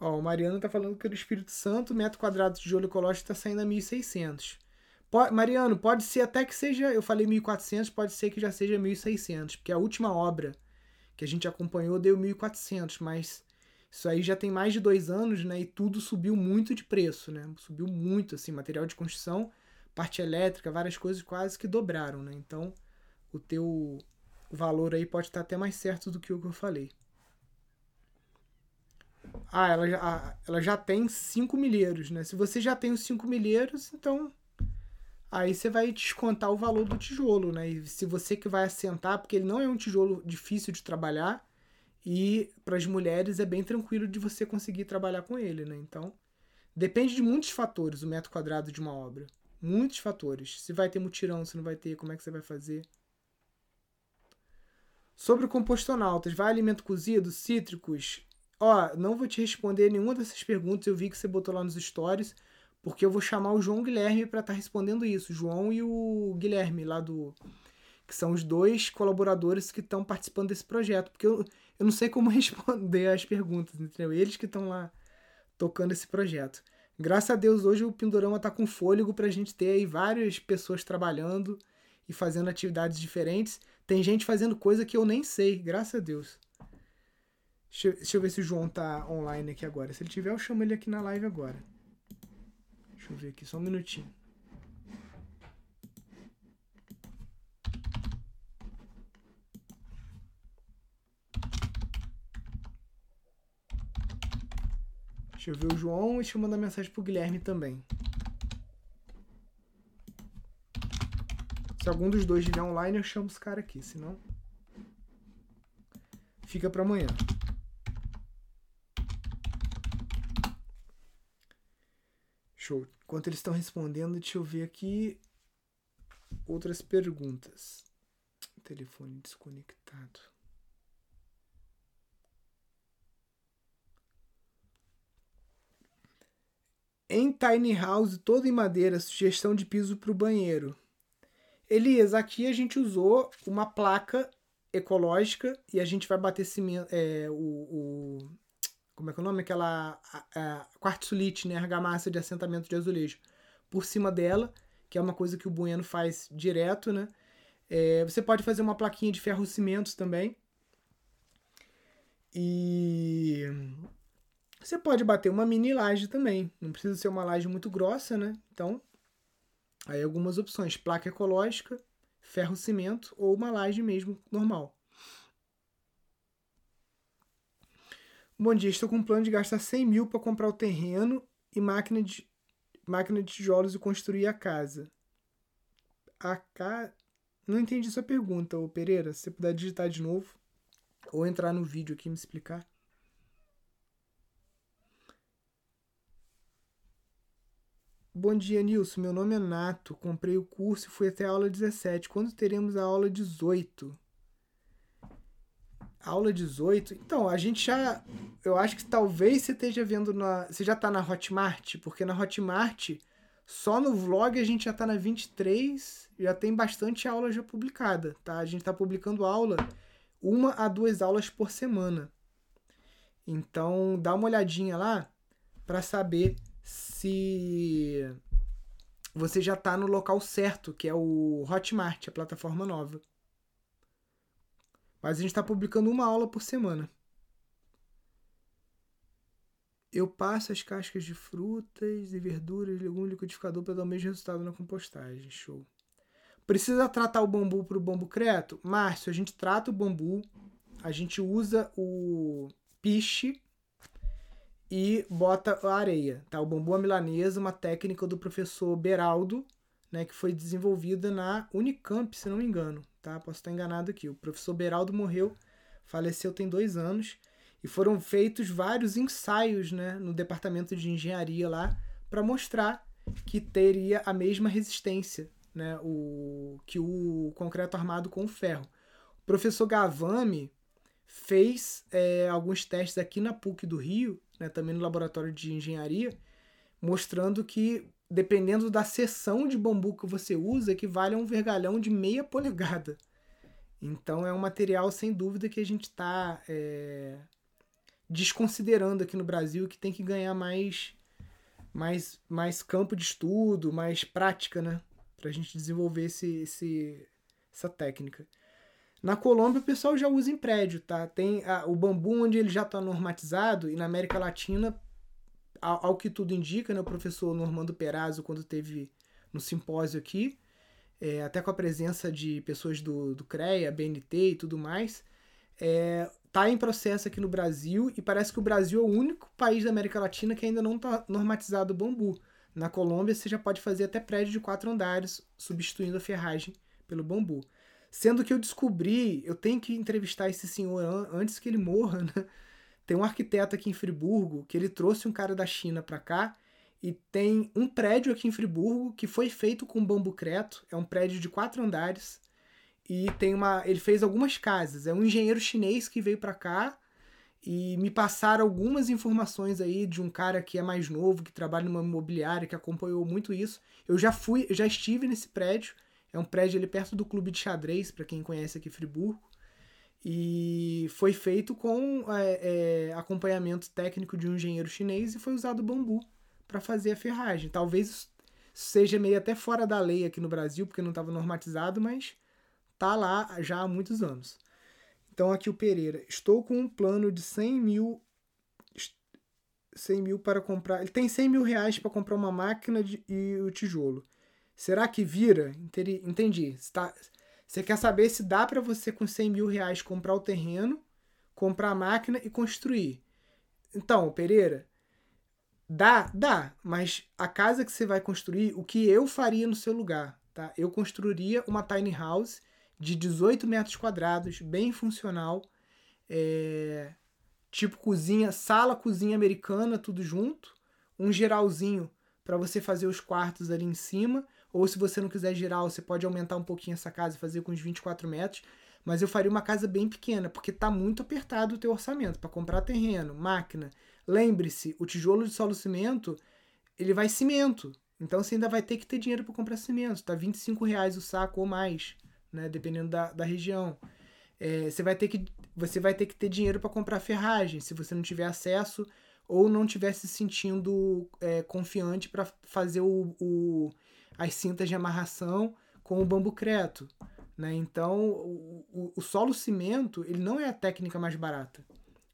Ó, o Mariano tá falando que do Espírito Santo, metro quadrado de tijolo ecológico está saindo a 1.600. Pode, Mariano, pode ser até que seja, eu falei 1.400, pode ser que já seja 1.600, porque a última obra que a gente acompanhou deu 1.400, mas isso aí já tem mais de dois anos, né? E tudo subiu muito de preço, né? Subiu muito, assim, material de construção, parte elétrica, várias coisas quase que dobraram, né? Então, o teu o valor aí pode estar até mais certo do que o que eu falei. Ah, ela já, ela já tem 5 milheiros, né? Se você já tem os 5 milheiros, então aí você vai descontar o valor do tijolo, né? E se você que vai assentar, porque ele não é um tijolo difícil de trabalhar e para as mulheres é bem tranquilo de você conseguir trabalhar com ele, né? Então, depende de muitos fatores o metro quadrado de uma obra. Muitos fatores. Se vai ter mutirão, se não vai ter, como é que você vai fazer. Sobre o compostonautas, vai alimento cozido, cítricos? Ó, não vou te responder nenhuma dessas perguntas, eu vi que você botou lá nos stories, porque eu vou chamar o João Guilherme para estar tá respondendo isso. O João e o Guilherme, lá do. que são os dois colaboradores que estão participando desse projeto, porque eu, eu não sei como [LAUGHS] responder as perguntas, entendeu? Eles que estão lá tocando esse projeto. Graças a Deus, hoje o Pindorama está com fôlego para a gente ter aí várias pessoas trabalhando e fazendo atividades diferentes. Tem gente fazendo coisa que eu nem sei, graças a Deus. Deixa eu, deixa eu ver se o João tá online aqui agora. Se ele tiver, eu chamo ele aqui na live agora. Deixa eu ver aqui, só um minutinho. Deixa eu ver o João e deixa eu mandar mensagem pro Guilherme também. Se algum dos dois estiver online, eu chamo os caras aqui, senão. Fica para amanhã. Show. Enquanto eles estão respondendo, deixa eu ver aqui outras perguntas. Telefone desconectado. Em tiny house, todo em madeira, sugestão de piso para o banheiro. Elias, aqui a gente usou uma placa ecológica e a gente vai bater cimento, é, o, o, como é que é o nome? Aquela a, quartzolite, né? Argamassa de assentamento de azulejo por cima dela, que é uma coisa que o Bueno faz direto, né? É, você pode fazer uma plaquinha de ferro cimentos também. E você pode bater uma mini laje também. Não precisa ser uma laje muito grossa, né? Então Aí algumas opções: placa ecológica, ferro cimento ou uma laje mesmo normal. Bom dia, estou com um plano de gastar 100 mil para comprar o terreno e máquina de, máquina de tijolos e construir a casa. A ca... Não entendi sua pergunta, ô Pereira. Se você puder digitar de novo ou entrar no vídeo aqui e me explicar. Bom dia, Nilson. Meu nome é Nato. Comprei o curso e fui até a aula 17. Quando teremos a aula 18? Aula 18? Então, a gente já. Eu acho que talvez você esteja vendo na. Você já tá na Hotmart? Porque na Hotmart, só no vlog a gente já tá na 23. Já tem bastante aula já publicada, tá? A gente tá publicando aula, uma a duas aulas por semana. Então, dá uma olhadinha lá para saber se você já está no local certo, que é o Hotmart, a plataforma nova. Mas a gente está publicando uma aula por semana. Eu passo as cascas de frutas e verduras, legume liquidificador para dar o mesmo resultado na compostagem. Show. Precisa tratar o bambu para o bambu creto? Márcio, a gente trata o bambu, a gente usa o piche e bota a areia, tá? O bambu à milanesa, uma técnica do professor Beraldo, né, que foi desenvolvida na Unicamp, se não me engano, tá? Posso estar enganado aqui. O professor Beraldo morreu, faleceu tem dois anos, e foram feitos vários ensaios, né, no departamento de engenharia lá, para mostrar que teria a mesma resistência, né, o, que o concreto armado com o ferro. O professor Gavami fez é, alguns testes aqui na PUC do Rio né, também no laboratório de engenharia, mostrando que dependendo da seção de bambu que você usa, equivale a um vergalhão de meia polegada. Então é um material sem dúvida que a gente está é, desconsiderando aqui no Brasil que tem que ganhar mais, mais, mais campo de estudo, mais prática, né? Para a gente desenvolver esse, esse, essa técnica. Na Colômbia o pessoal já usa em prédio, tá? Tem a, o bambu onde ele já está normatizado e na América Latina, ao, ao, que tudo indica, né, o professor Normando Perazzo, quando teve no simpósio aqui, é, até com a presença de pessoas do, do CREA, BNT e tudo mais, é, tá em processo aqui no Brasil e parece que o Brasil é o único país da América Latina que ainda não está normatizado o bambu. Na Colômbia você já pode fazer até prédio de quatro andares, substituindo a ferragem pelo bambu. Sendo que eu descobri, eu tenho que entrevistar esse senhor antes que ele morra, né? Tem um arquiteto aqui em Friburgo que ele trouxe um cara da China para cá e tem um prédio aqui em Friburgo que foi feito com bambu creto, é um prédio de quatro andares e tem uma, ele fez algumas casas. É um engenheiro chinês que veio para cá e me passaram algumas informações aí de um cara que é mais novo, que trabalha numa imobiliária, que acompanhou muito isso. Eu já fui, já estive nesse prédio é um prédio ali perto do clube de xadrez, para quem conhece aqui Friburgo. E foi feito com é, é, acompanhamento técnico de um engenheiro chinês e foi usado bambu para fazer a ferragem. Talvez seja meio até fora da lei aqui no Brasil, porque não estava normatizado, mas tá lá já há muitos anos. Então aqui o Pereira. Estou com um plano de 100 mil 100 mil para comprar. Ele tem 100 mil reais para comprar uma máquina de, e o tijolo. Será que vira? Entendi. Você quer saber se dá para você com 100 mil reais comprar o terreno, comprar a máquina e construir. Então, Pereira, dá, dá, mas a casa que você vai construir, o que eu faria no seu lugar, tá? Eu construiria uma tiny house de 18 metros quadrados, bem funcional, é, tipo cozinha, sala, cozinha americana, tudo junto, um geralzinho para você fazer os quartos ali em cima ou se você não quiser girar, você pode aumentar um pouquinho essa casa e fazer com uns 24 metros. Mas eu faria uma casa bem pequena, porque está muito apertado o teu orçamento para comprar terreno, máquina. Lembre-se, o tijolo de solo cimento, ele vai cimento. Então você ainda vai ter que ter dinheiro para comprar cimento. Tá 25 reais o saco ou mais, né? Dependendo da, da região. É, você, vai ter que, você vai ter que ter dinheiro para comprar ferragem, se você não tiver acesso ou não estiver se sentindo é, confiante para fazer o, o as cintas de amarração com o bambu creto. Né? Então, o, o, o solo cimento ele não é a técnica mais barata.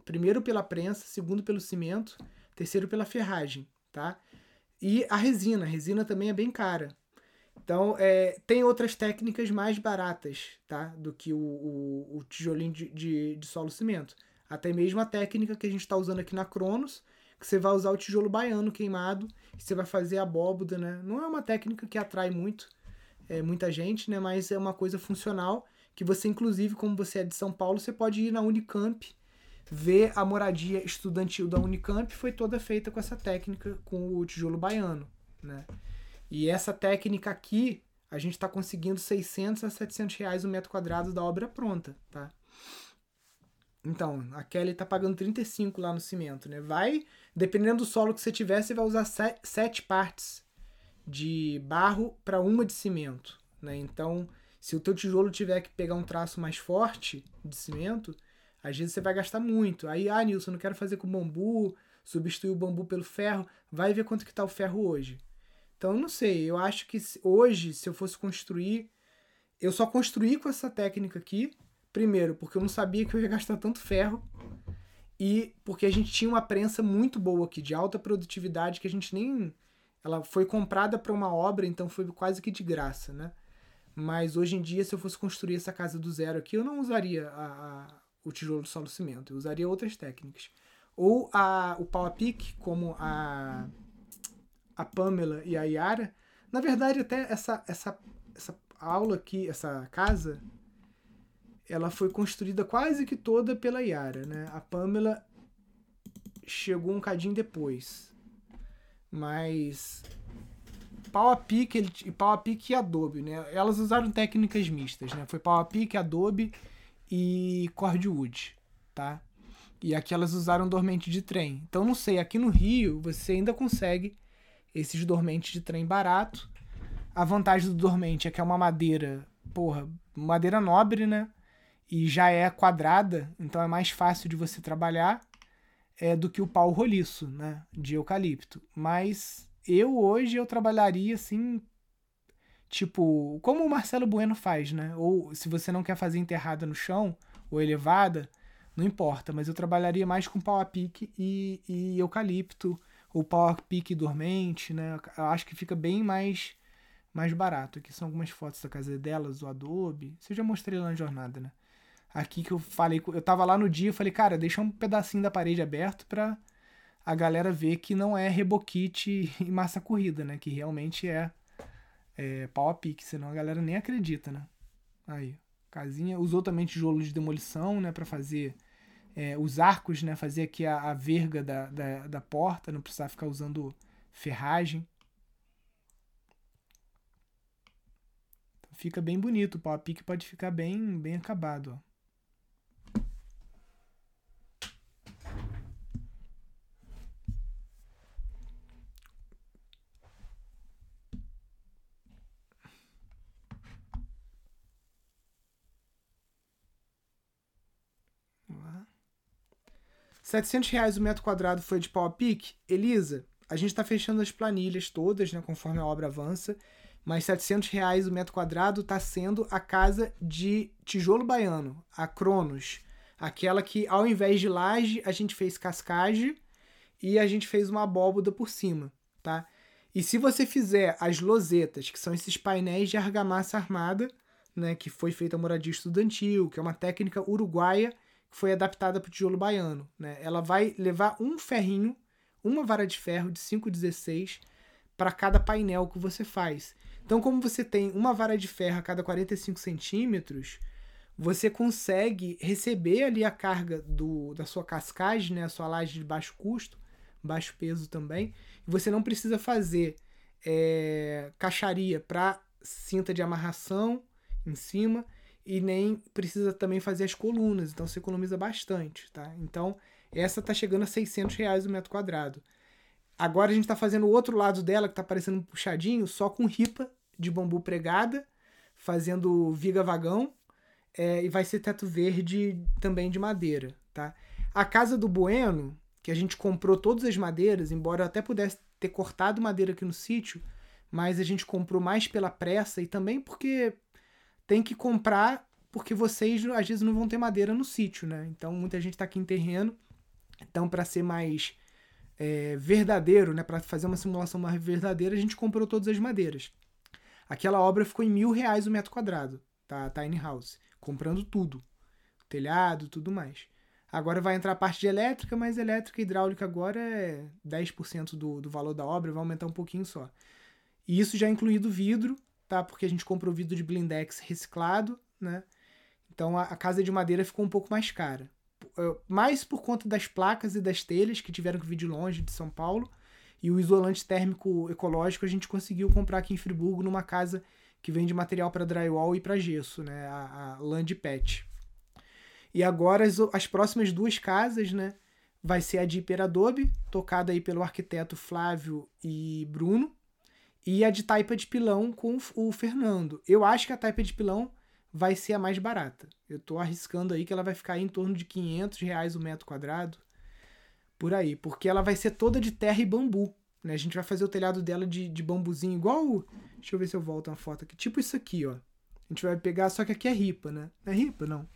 Primeiro pela prensa, segundo pelo cimento, terceiro pela ferragem. Tá? E a resina. A resina também é bem cara. Então, é, tem outras técnicas mais baratas tá? do que o, o, o tijolinho de, de, de, solo cimento. Até mesmo a técnica que a gente está usando aqui na Cronos, que você vai usar o tijolo baiano queimado e você vai fazer abóboda, né? Não é uma técnica que atrai muito é, muita gente, né? Mas é uma coisa funcional que você, inclusive, como você é de São Paulo, você pode ir na Unicamp ver a moradia estudantil da Unicamp foi toda feita com essa técnica, com o tijolo baiano, né? E essa técnica aqui, a gente está conseguindo 600 a 700 reais o metro quadrado da obra pronta, tá? Então, a Kelly tá pagando 35 lá no cimento, né? Vai, dependendo do solo que você tiver, você vai usar sete partes de barro para uma de cimento, né? Então, se o teu tijolo tiver que pegar um traço mais forte de cimento, às vezes você vai gastar muito. Aí, ah, Nilson, não quero fazer com bambu, substituir o bambu pelo ferro. Vai ver quanto que tá o ferro hoje. Então, não sei, eu acho que hoje, se eu fosse construir, eu só construí com essa técnica aqui, Primeiro, porque eu não sabia que eu ia gastar tanto ferro. E porque a gente tinha uma prensa muito boa aqui, de alta produtividade, que a gente nem. Ela foi comprada para uma obra, então foi quase que de graça, né? Mas hoje em dia, se eu fosse construir essa casa do zero aqui, eu não usaria a, a, o tijolo solo cimento, eu usaria outras técnicas. Ou a, o pau a pique, como a, a Pamela e a Yara. Na verdade, até essa, essa, essa aula aqui, essa casa, ela foi construída quase que toda pela Yara, né? A Pamela chegou um cadinho depois. Mas pau a pique, ele, pau a pique e Adobe, né? Elas usaram técnicas mistas, né? Foi pau a pique, Adobe e cordwood, tá? E aqui elas usaram dormente de trem. Então não sei, aqui no Rio você ainda consegue esses dormentes de trem barato. A vantagem do dormente é que é uma madeira, porra, madeira nobre, né? E já é quadrada, então é mais fácil de você trabalhar é, do que o pau roliço, né, de eucalipto. Mas eu hoje eu trabalharia assim, tipo, como o Marcelo Bueno faz, né? Ou se você não quer fazer enterrada no chão ou elevada, não importa, mas eu trabalharia mais com pau a pique e, e eucalipto, ou pau a pique dormente, né? Eu acho que fica bem mais mais barato. Aqui são algumas fotos da casa delas, o Adobe. Isso eu já mostrei lá na jornada, né? Aqui que eu falei, eu tava lá no dia, eu falei, cara, deixa um pedacinho da parede aberto pra a galera ver que não é reboquite [LAUGHS] e massa corrida, né? Que realmente é, é pau a pique, senão a galera nem acredita, né? Aí, casinha. Usou também tijolo de demolição, né? Pra fazer é, os arcos, né? Fazer aqui a, a verga da, da, da porta, não precisar ficar usando ferragem. Fica bem bonito, o pau a pique pode ficar bem, bem acabado, ó. 700 reais o metro quadrado foi de pau a pique? Elisa, a gente está fechando as planilhas todas, né, conforme a obra avança, mas 700 reais o metro quadrado está sendo a casa de tijolo baiano, a Cronos. Aquela que, ao invés de laje, a gente fez cascagem e a gente fez uma abóboda por cima, tá? E se você fizer as losetas, que são esses painéis de argamassa armada, né, que foi feita a moradia estudantil, que é uma técnica uruguaia foi adaptada para o tijolo baiano. Né? Ela vai levar um ferrinho, uma vara de ferro de 5,16 para cada painel que você faz. Então, como você tem uma vara de ferro a cada 45 centímetros, você consegue receber ali a carga do, da sua cascagem, né? a sua laje de baixo custo, baixo peso também. E você não precisa fazer é, caixaria para cinta de amarração em cima e nem precisa também fazer as colunas, então você economiza bastante, tá? Então, essa tá chegando a 600 reais o metro quadrado. Agora a gente tá fazendo o outro lado dela, que tá parecendo um puxadinho, só com ripa de bambu pregada, fazendo viga vagão, é, e vai ser teto verde também de madeira, tá? A casa do Bueno, que a gente comprou todas as madeiras, embora eu até pudesse ter cortado madeira aqui no sítio, mas a gente comprou mais pela pressa e também porque tem que comprar porque vocês às vezes não vão ter madeira no sítio, né? Então muita gente está aqui em terreno. Então, para ser mais é, verdadeiro, né? Para fazer uma simulação mais verdadeira, a gente comprou todas as madeiras. Aquela obra ficou em mil reais o metro quadrado, tá? Tiny House. Comprando tudo. Telhado, tudo mais. Agora vai entrar a parte de elétrica, mas elétrica e hidráulica agora é 10% do, do valor da obra, vai aumentar um pouquinho só. E isso já incluído vidro, tá? Porque a gente comprou vidro de blindex reciclado, né? Então a, a casa de madeira ficou um pouco mais cara. Mais por conta das placas e das telhas que tiveram que vir de longe de São Paulo E o isolante térmico ecológico a gente conseguiu comprar aqui em Friburgo numa casa que vende material para drywall e para gesso, né? A, a Land Pet. E agora as, as próximas duas casas, né? Vai ser a de Hiperadobe, tocada aí pelo arquiteto Flávio e Bruno, e a de taipa de pilão com o Fernando. Eu acho que a taipa de pilão vai ser a mais barata. Eu estou arriscando aí que ela vai ficar em torno de 500 reais o metro quadrado, por aí, porque ela vai ser toda de terra e bambu. Né? A gente vai fazer o telhado dela de, de bambuzinho, igual. Deixa eu ver se eu volto uma foto aqui. Tipo isso aqui, ó. A gente vai pegar, só que aqui é ripa, né? Não é ripa, não.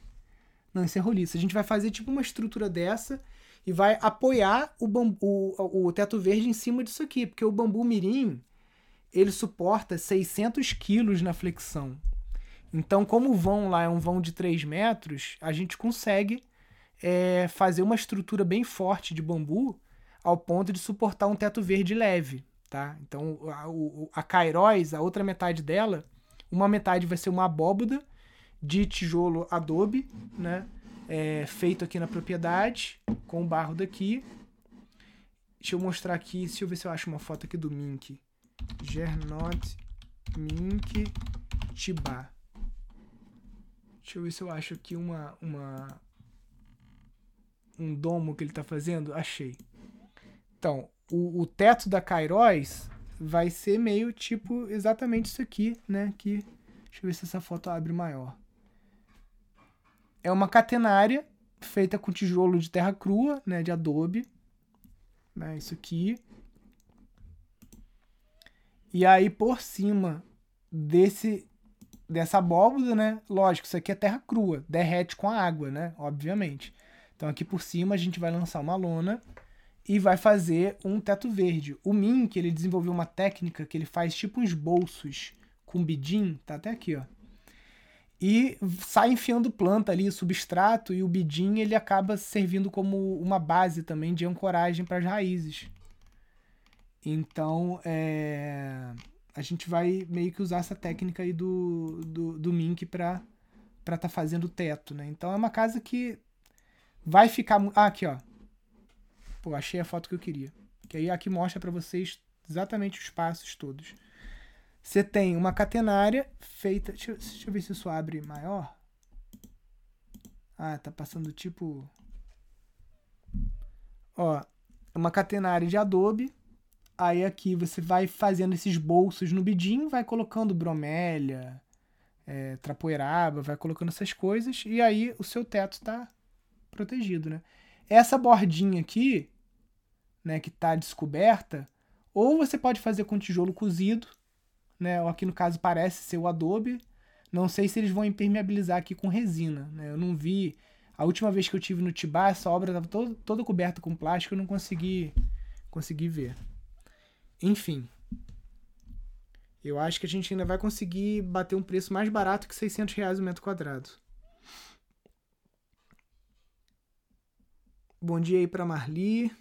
Não, isso é roliça. A gente vai fazer tipo uma estrutura dessa e vai apoiar o, bambu, o, o teto verde em cima disso aqui, porque o bambu mirim ele suporta 600 quilos na flexão. Então, como o vão lá é um vão de 3 metros, a gente consegue é, fazer uma estrutura bem forte de bambu ao ponto de suportar um teto verde leve. Tá? Então, a, a Kairos, a outra metade dela, uma metade vai ser uma abóboda de tijolo adobe, né? É, feito aqui na propriedade, com o barro daqui. Deixa eu mostrar aqui, deixa eu ver se eu acho uma foto aqui do Mink. Gernot Mink Tibá. Deixa eu ver se eu acho aqui uma, uma um domo que ele está fazendo. Achei. Então, o, o teto da Kairos vai ser meio tipo exatamente isso aqui, né? Que, deixa eu ver se essa foto abre maior. É uma catenária feita com tijolo de terra crua, né? De adobe. Né, isso aqui. E aí, por cima desse dessa abóboda, né? Lógico, isso aqui é terra crua, derrete com a água, né? Obviamente. Então aqui por cima a gente vai lançar uma lona e vai fazer um teto verde. O Mink, ele desenvolveu uma técnica que ele faz tipo uns bolsos com bidim, tá até aqui, ó. E sai enfiando planta ali, substrato, e o bidim ele acaba servindo como uma base também de ancoragem para as raízes. Então, é, a gente vai meio que usar essa técnica aí do, do, do Mink para estar tá fazendo o teto, né? Então é uma casa que vai ficar... Ah, aqui, ó. Pô, achei a foto que eu queria. Que aí aqui mostra para vocês exatamente os passos todos. Você tem uma catenária feita... Deixa eu, deixa eu ver se isso abre maior. Ah, tá passando tipo... Ó, uma catenária de adobe Aí aqui você vai fazendo esses bolsos no bidim, vai colocando bromélia, é, trapoeraba, vai colocando essas coisas e aí o seu teto está protegido, né? Essa bordinha aqui, né, que está descoberta, ou você pode fazer com tijolo cozido, né? Ou aqui no caso parece ser o adobe. Não sei se eles vão impermeabilizar aqui com resina, né? Eu não vi. A última vez que eu tive no Tibá, essa obra estava toda, toda coberta com plástico, eu não consegui, consegui ver. Enfim. Eu acho que a gente ainda vai conseguir bater um preço mais barato que 600 reais o metro quadrado. Bom dia aí para Marli.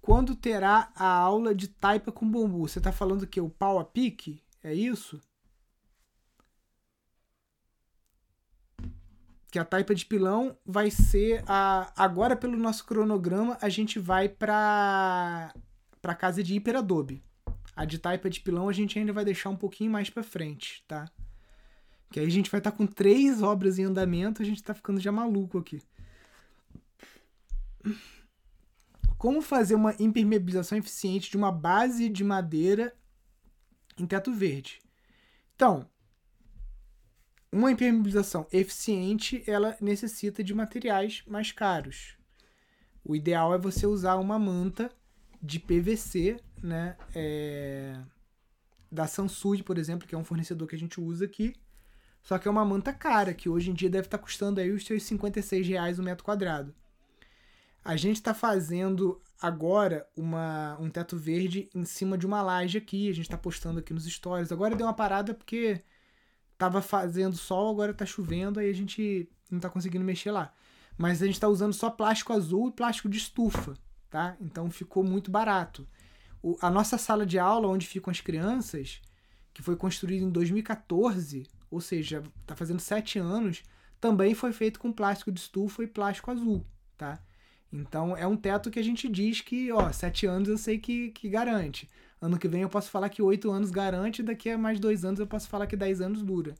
Quando terá a aula de taipa com bambu? Você está falando que o pau a pique? É isso? Que a taipa de pilão vai ser a agora pelo nosso cronograma a gente vai para para casa de hiperadobe. A de taipa de pilão a gente ainda vai deixar um pouquinho mais para frente, tá? Que aí a gente vai estar tá com três obras em andamento, a gente tá ficando já maluco aqui. Como fazer uma impermeabilização eficiente de uma base de madeira em teto verde? Então, uma impermeabilização eficiente, ela necessita de materiais mais caros. O ideal é você usar uma manta de PVC, né? É... Da Samsung, por exemplo, que é um fornecedor que a gente usa aqui. Só que é uma manta cara, que hoje em dia deve estar custando aí os seus 56 reais o metro quadrado. A gente está fazendo agora uma, um teto verde em cima de uma laje aqui. A gente está postando aqui nos stories. Agora deu uma parada porque tava fazendo sol, agora tá chovendo, aí a gente não tá conseguindo mexer lá. Mas a gente tá usando só plástico azul e plástico de estufa, tá? Então ficou muito barato. O, a nossa sala de aula, onde ficam as crianças, que foi construída em 2014, ou seja, tá fazendo sete anos, também foi feito com plástico de estufa e plástico azul, tá? Então é um teto que a gente diz que, ó, sete anos eu sei que, que garante. Ano que vem eu posso falar que oito anos garante, daqui a mais dois anos eu posso falar que dez anos dura.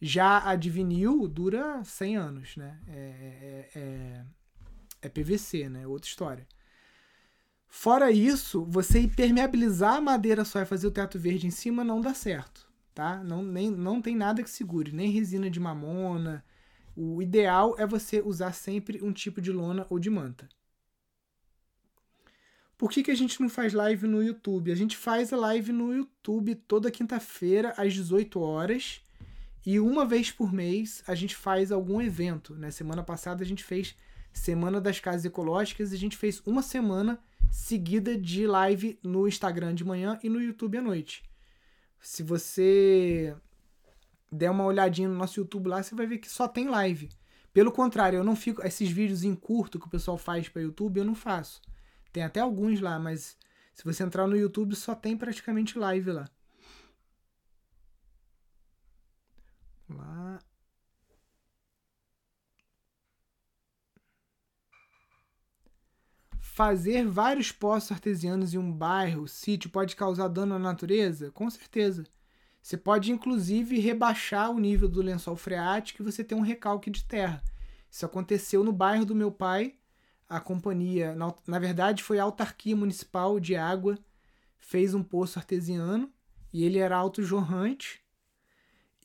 Já a de vinil dura 100 anos, né? É, é, é, é PVC, né? Outra história. Fora isso, você impermeabilizar a madeira só e fazer o teto verde em cima não dá certo, tá? Não, nem, não tem nada que segure, nem resina de mamona. O ideal é você usar sempre um tipo de lona ou de manta. Por que, que a gente não faz live no YouTube? A gente faz a live no YouTube toda quinta-feira às 18 horas e uma vez por mês a gente faz algum evento. Né? Semana passada a gente fez Semana das Casas Ecológicas e a gente fez uma semana seguida de live no Instagram de manhã e no YouTube à noite. Se você der uma olhadinha no nosso YouTube lá, você vai ver que só tem live. Pelo contrário, eu não fico. Esses vídeos em curto que o pessoal faz para YouTube, eu não faço. Tem até alguns lá, mas se você entrar no YouTube, só tem praticamente live lá. Lá. Fazer vários poços artesianos em um bairro, sítio, pode causar dano à natureza? Com certeza. Você pode, inclusive, rebaixar o nível do lençol freático e você ter um recalque de terra. Isso aconteceu no bairro do meu pai. A companhia, na, na verdade, foi a autarquia municipal de água, fez um poço artesiano e ele era autojorrante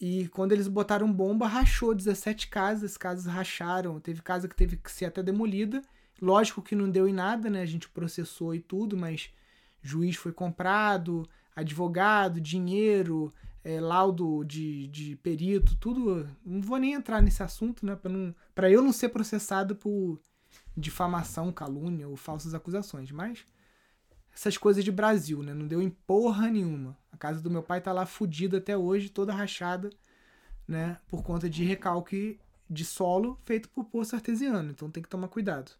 e quando eles botaram bomba, rachou 17 casas, casas racharam, teve casa que teve que ser até demolida. Lógico que não deu em nada, né? A gente processou e tudo, mas juiz foi comprado, advogado, dinheiro, é, laudo de, de perito, tudo. Não vou nem entrar nesse assunto, né? Para eu não ser processado por difamação, calúnia ou falsas acusações. Mas essas coisas de Brasil, né? Não deu em porra nenhuma. A casa do meu pai tá lá fodida até hoje, toda rachada, né? Por conta de recalque de solo feito por poço artesiano. Então tem que tomar cuidado.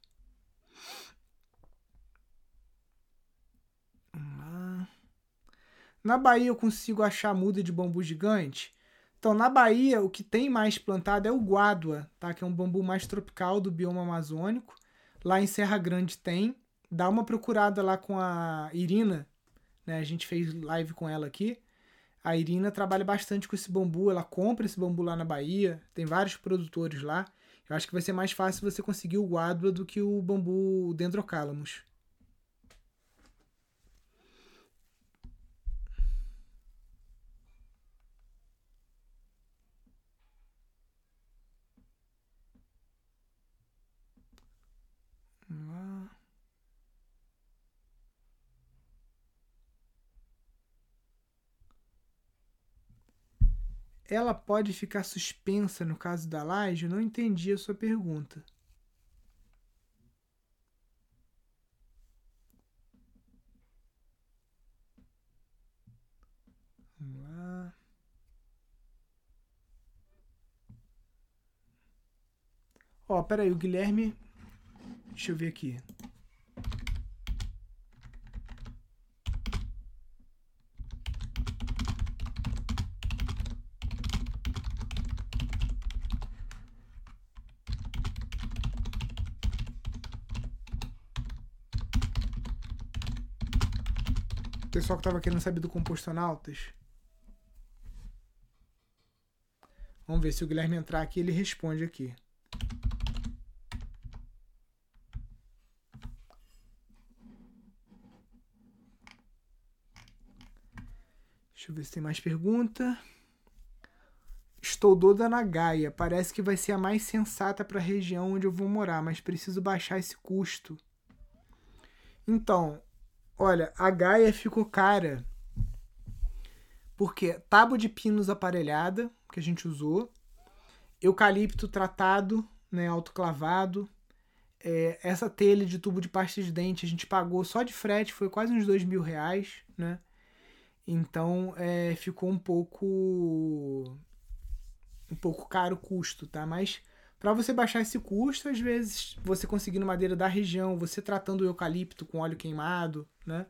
Na Bahia eu consigo achar muda de bambu gigante. Então, na Bahia, o que tem mais plantado é o guádua, tá? que é um bambu mais tropical do bioma amazônico. Lá em Serra Grande tem dá uma procurada lá com a Irina, né? A gente fez live com ela aqui. A Irina trabalha bastante com esse bambu, ela compra esse bambu lá na Bahia, tem vários produtores lá. Eu acho que vai ser mais fácil você conseguir o guadua do que o bambu dendrocalamus. Ela pode ficar suspensa no caso da laje? Eu não entendi a sua pergunta. Vamos lá. Ó, peraí, o Guilherme. Deixa eu ver aqui. Pessoal que tava querendo saber do Compostonautas. Vamos ver se o Guilherme entrar aqui, ele responde aqui. Deixa eu ver se tem mais pergunta. Estou doida na Gaia. Parece que vai ser a mais sensata para a região onde eu vou morar, mas preciso baixar esse custo. Então, Olha, a Gaia ficou cara. Porque tábua de pinos aparelhada, que a gente usou, eucalipto tratado, né, autoclavado, é, essa telha de tubo de pasta de dente a gente pagou só de frete, foi quase uns dois mil reais, né? Então é, ficou um pouco um pouco caro o custo, tá? Mas para você baixar esse custo, às vezes você conseguindo madeira da região, você tratando o eucalipto com óleo queimado, né?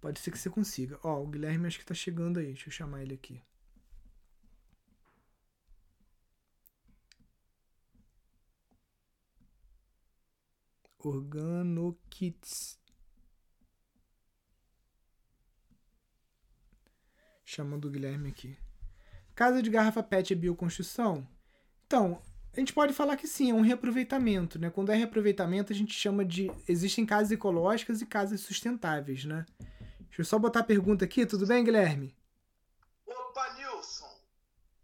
Pode ser que você consiga. Ó, o Guilherme acho que tá chegando aí. Deixa eu chamar ele aqui. OrganoKits. Chamando o Guilherme aqui. Casa de garrafa PET é bioconstrução? Então, a gente pode falar que sim, é um reaproveitamento, né? Quando é reaproveitamento, a gente chama de. Existem casas ecológicas e casas sustentáveis, né? Deixa eu só botar a pergunta aqui, tudo bem, Guilherme? Opa, Nilson!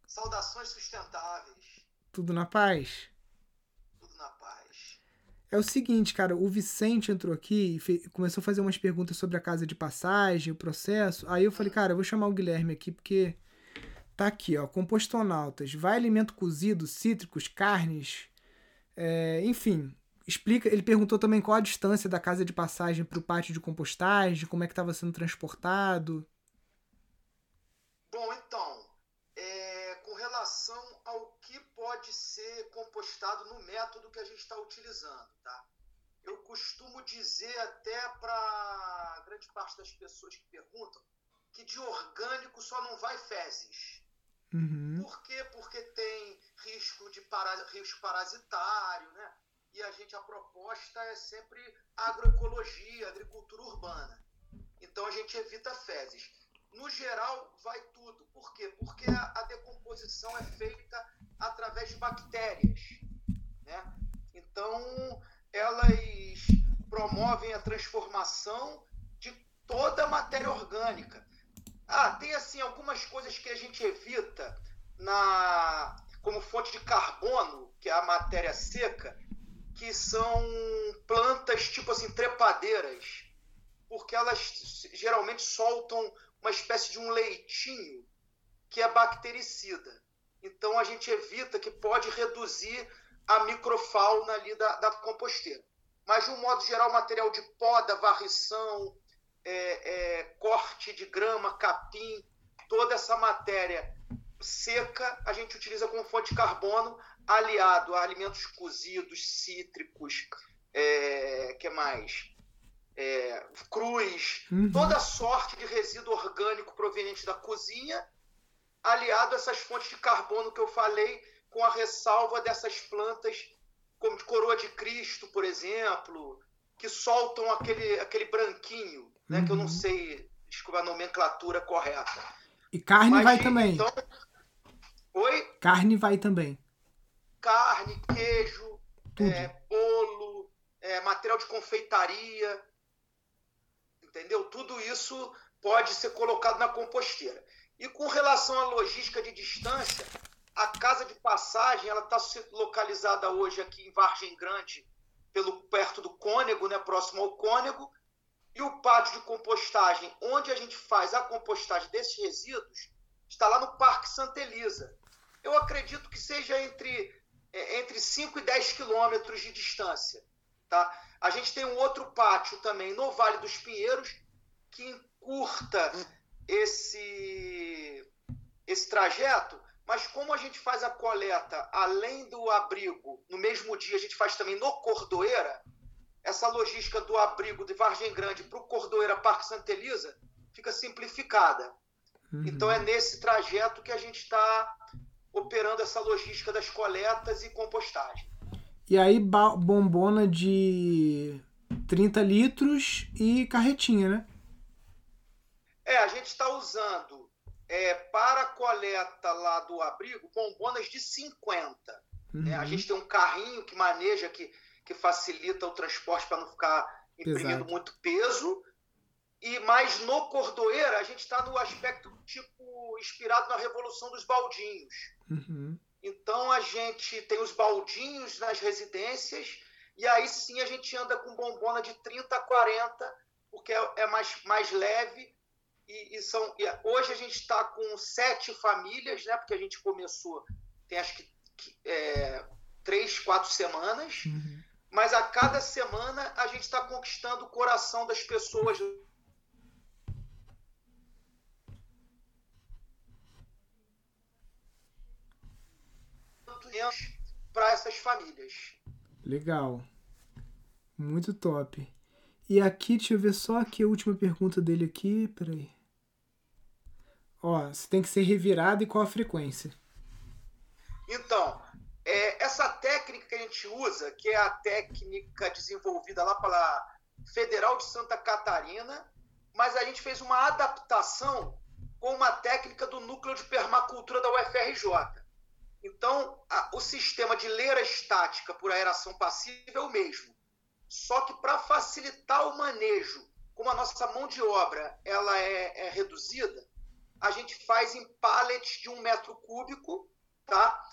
Saudações sustentáveis. Tudo na paz? Tudo na paz. É o seguinte, cara, o Vicente entrou aqui e começou a fazer umas perguntas sobre a casa de passagem, o processo. Aí eu falei, cara, eu vou chamar o Guilherme aqui porque Tá aqui, ó, compostonautas. Vai alimento cozido, cítricos, carnes, é, enfim. Explica. Ele perguntou também qual a distância da casa de passagem para o pátio de compostagem, como é que estava sendo transportado. Bom, então, é, com relação ao que pode ser compostado no método que a gente está utilizando, tá? Eu costumo dizer até para grande parte das pessoas que perguntam que de orgânico só não vai fezes. Uhum. Por quê? Porque tem risco de para, risco parasitário, né? E a gente, a proposta é sempre agroecologia, agricultura urbana. Então a gente evita fezes. No geral, vai tudo. Por quê? Porque a, a decomposição é feita através de bactérias. Né? Então, elas promovem a transformação de toda a matéria orgânica. Ah, tem assim algumas coisas que a gente evita na como fonte de carbono, que é a matéria seca, que são plantas tipo assim trepadeiras, porque elas geralmente soltam uma espécie de um leitinho que é bactericida. Então a gente evita que pode reduzir a microfauna ali da, da composteira. Mas de um modo geral, material de poda, varrição, é, é, corte de grama, capim, toda essa matéria seca a gente utiliza como fonte de carbono aliado a alimentos cozidos, cítricos, é, que mais? É, cruz, uhum. toda sorte de resíduo orgânico proveniente da cozinha, aliado a essas fontes de carbono que eu falei, com a ressalva dessas plantas, como de coroa de Cristo, por exemplo, que soltam aquele, aquele branquinho, né? Uhum. Que eu não uhum. sei desculpa a nomenclatura correta. E carne Mas, vai também. Então... Oi? Carne vai também. Carne, queijo, é, bolo, é, material de confeitaria, entendeu? Tudo isso pode ser colocado na composteira. E com relação à logística de distância, a casa de passagem ela está localizada hoje aqui em Vargem Grande, pelo perto do Cônego, né, próximo ao Cônego, e o pátio de compostagem, onde a gente faz a compostagem desses resíduos, está lá no Parque Santa Elisa. Eu acredito que seja entre, é, entre 5 e 10 quilômetros de distância. Tá? A gente tem um outro pátio também no Vale dos Pinheiros, que encurta esse, esse trajeto, mas como a gente faz a coleta além do abrigo, no mesmo dia a gente faz também no Cordoeira, essa logística do abrigo de Vargem Grande para o Cordoeira Parque Santa Elisa fica simplificada. Uhum. Então é nesse trajeto que a gente está operando essa logística das coletas e compostagem. E aí bombona de 30 litros e carretinha, né? É, a gente está usando é, para a coleta lá do abrigo bombonas de 50. Uhum. Né? A uhum. gente tem um carrinho que maneja, que que facilita o transporte para não ficar imprimindo Exato. muito peso. E mais no Cordoeira, a gente está no aspecto tipo inspirado na revolução dos baldinhos. Uhum. Então a gente tem os baldinhos nas residências e aí sim a gente anda com bombona de 30 a 40, porque é, é mais, mais leve. E, e são, e hoje a gente está com sete famílias, né? Porque a gente começou, tem acho que, que é, três, quatro semanas. Uhum mas a cada semana a gente está conquistando o coração das pessoas. para essas famílias. Legal. Muito top. E aqui, deixa eu ver só aqui a última pergunta dele aqui. Peraí. Ó, você tem que ser revirado e qual a frequência? Então, é, essa técnica que a gente usa, que é a técnica desenvolvida lá pela Federal de Santa Catarina, mas a gente fez uma adaptação com uma técnica do núcleo de permacultura da UFRJ. Então, a, o sistema de leira estática por aeração passiva é o mesmo. Só que para facilitar o manejo, como a nossa mão de obra ela é, é reduzida, a gente faz em pallets de um metro cúbico, tá?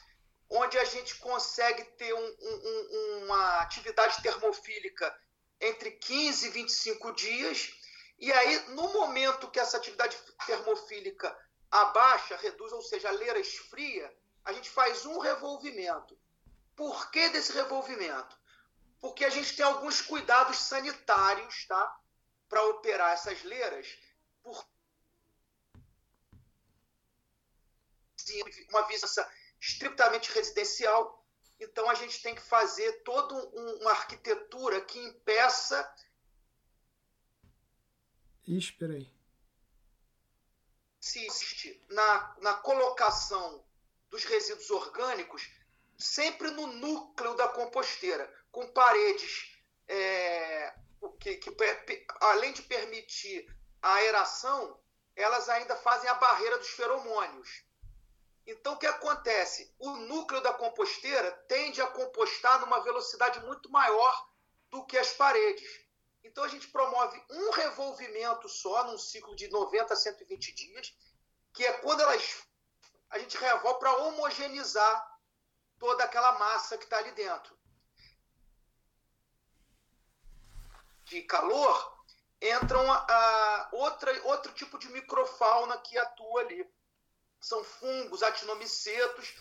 Onde a gente consegue ter um, um, uma atividade termofílica entre 15 e 25 dias. E aí, no momento que essa atividade termofílica abaixa, reduz, ou seja, a leira esfria, a gente faz um revolvimento. Por que desse revolvimento? Porque a gente tem alguns cuidados sanitários, tá? Para operar essas leiras, por uma visão estritamente residencial. Então a gente tem que fazer toda uma arquitetura que impeça. Espera aí. Se na, na colocação dos resíduos orgânicos sempre no núcleo da composteira, com paredes é, que, que, além de permitir a aeração, elas ainda fazem a barreira dos feromônios. Então, o que acontece? O núcleo da composteira tende a compostar numa velocidade muito maior do que as paredes. Então, a gente promove um revolvimento só, num ciclo de 90 a 120 dias, que é quando elas, a gente revolve para homogeneizar toda aquela massa que está ali dentro. De calor, entram a, a, outra, outro tipo de microfauna que atua ali são fungos, actinomicetos,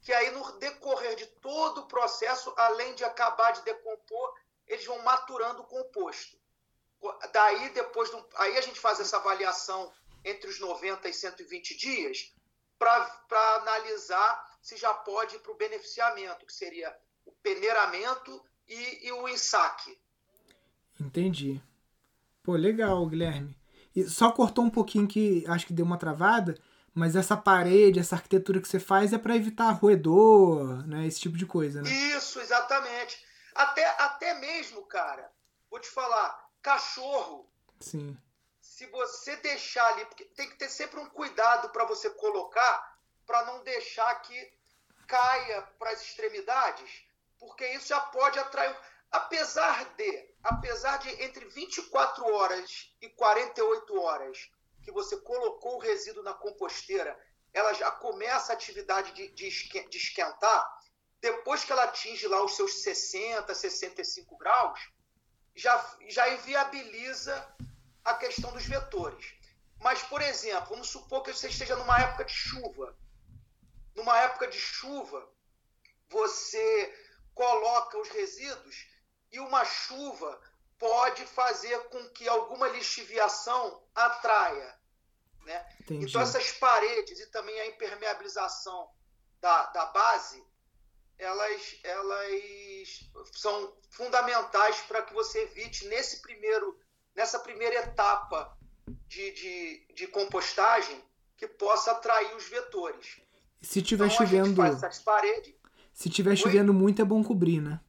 que aí no decorrer de todo o processo, além de acabar de decompor, eles vão maturando o composto. Daí, depois, do, aí a gente faz essa avaliação entre os 90 e 120 dias para analisar se já pode ir para o beneficiamento, que seria o peneiramento e, e o ensaque. Entendi. Pô, legal, Guilherme. E só cortou um pouquinho que acho que deu uma travada mas essa parede, essa arquitetura que você faz é para evitar roedor, né? Esse tipo de coisa, né? Isso, exatamente. Até, até mesmo, cara, vou te falar, cachorro. Sim. Se você deixar ali, porque tem que ter sempre um cuidado para você colocar, para não deixar que caia para as extremidades, porque isso já pode atrair. Apesar de, apesar de entre 24 horas e 48 horas que você colocou o resíduo na composteira, ela já começa a atividade de, de, de esquentar, depois que ela atinge lá os seus 60, 65 graus, já, já inviabiliza a questão dos vetores. Mas, por exemplo, vamos supor que você esteja numa época de chuva. Numa época de chuva, você coloca os resíduos e uma chuva pode fazer com que alguma lixiviação atraia. Né? Então, essas paredes e também a impermeabilização da, da base, elas, elas são fundamentais para que você evite nesse primeiro, nessa primeira etapa de, de, de compostagem que possa atrair os vetores. Se tiver então, chovendo. Se tiver chovendo muito, é bom cobrir, né?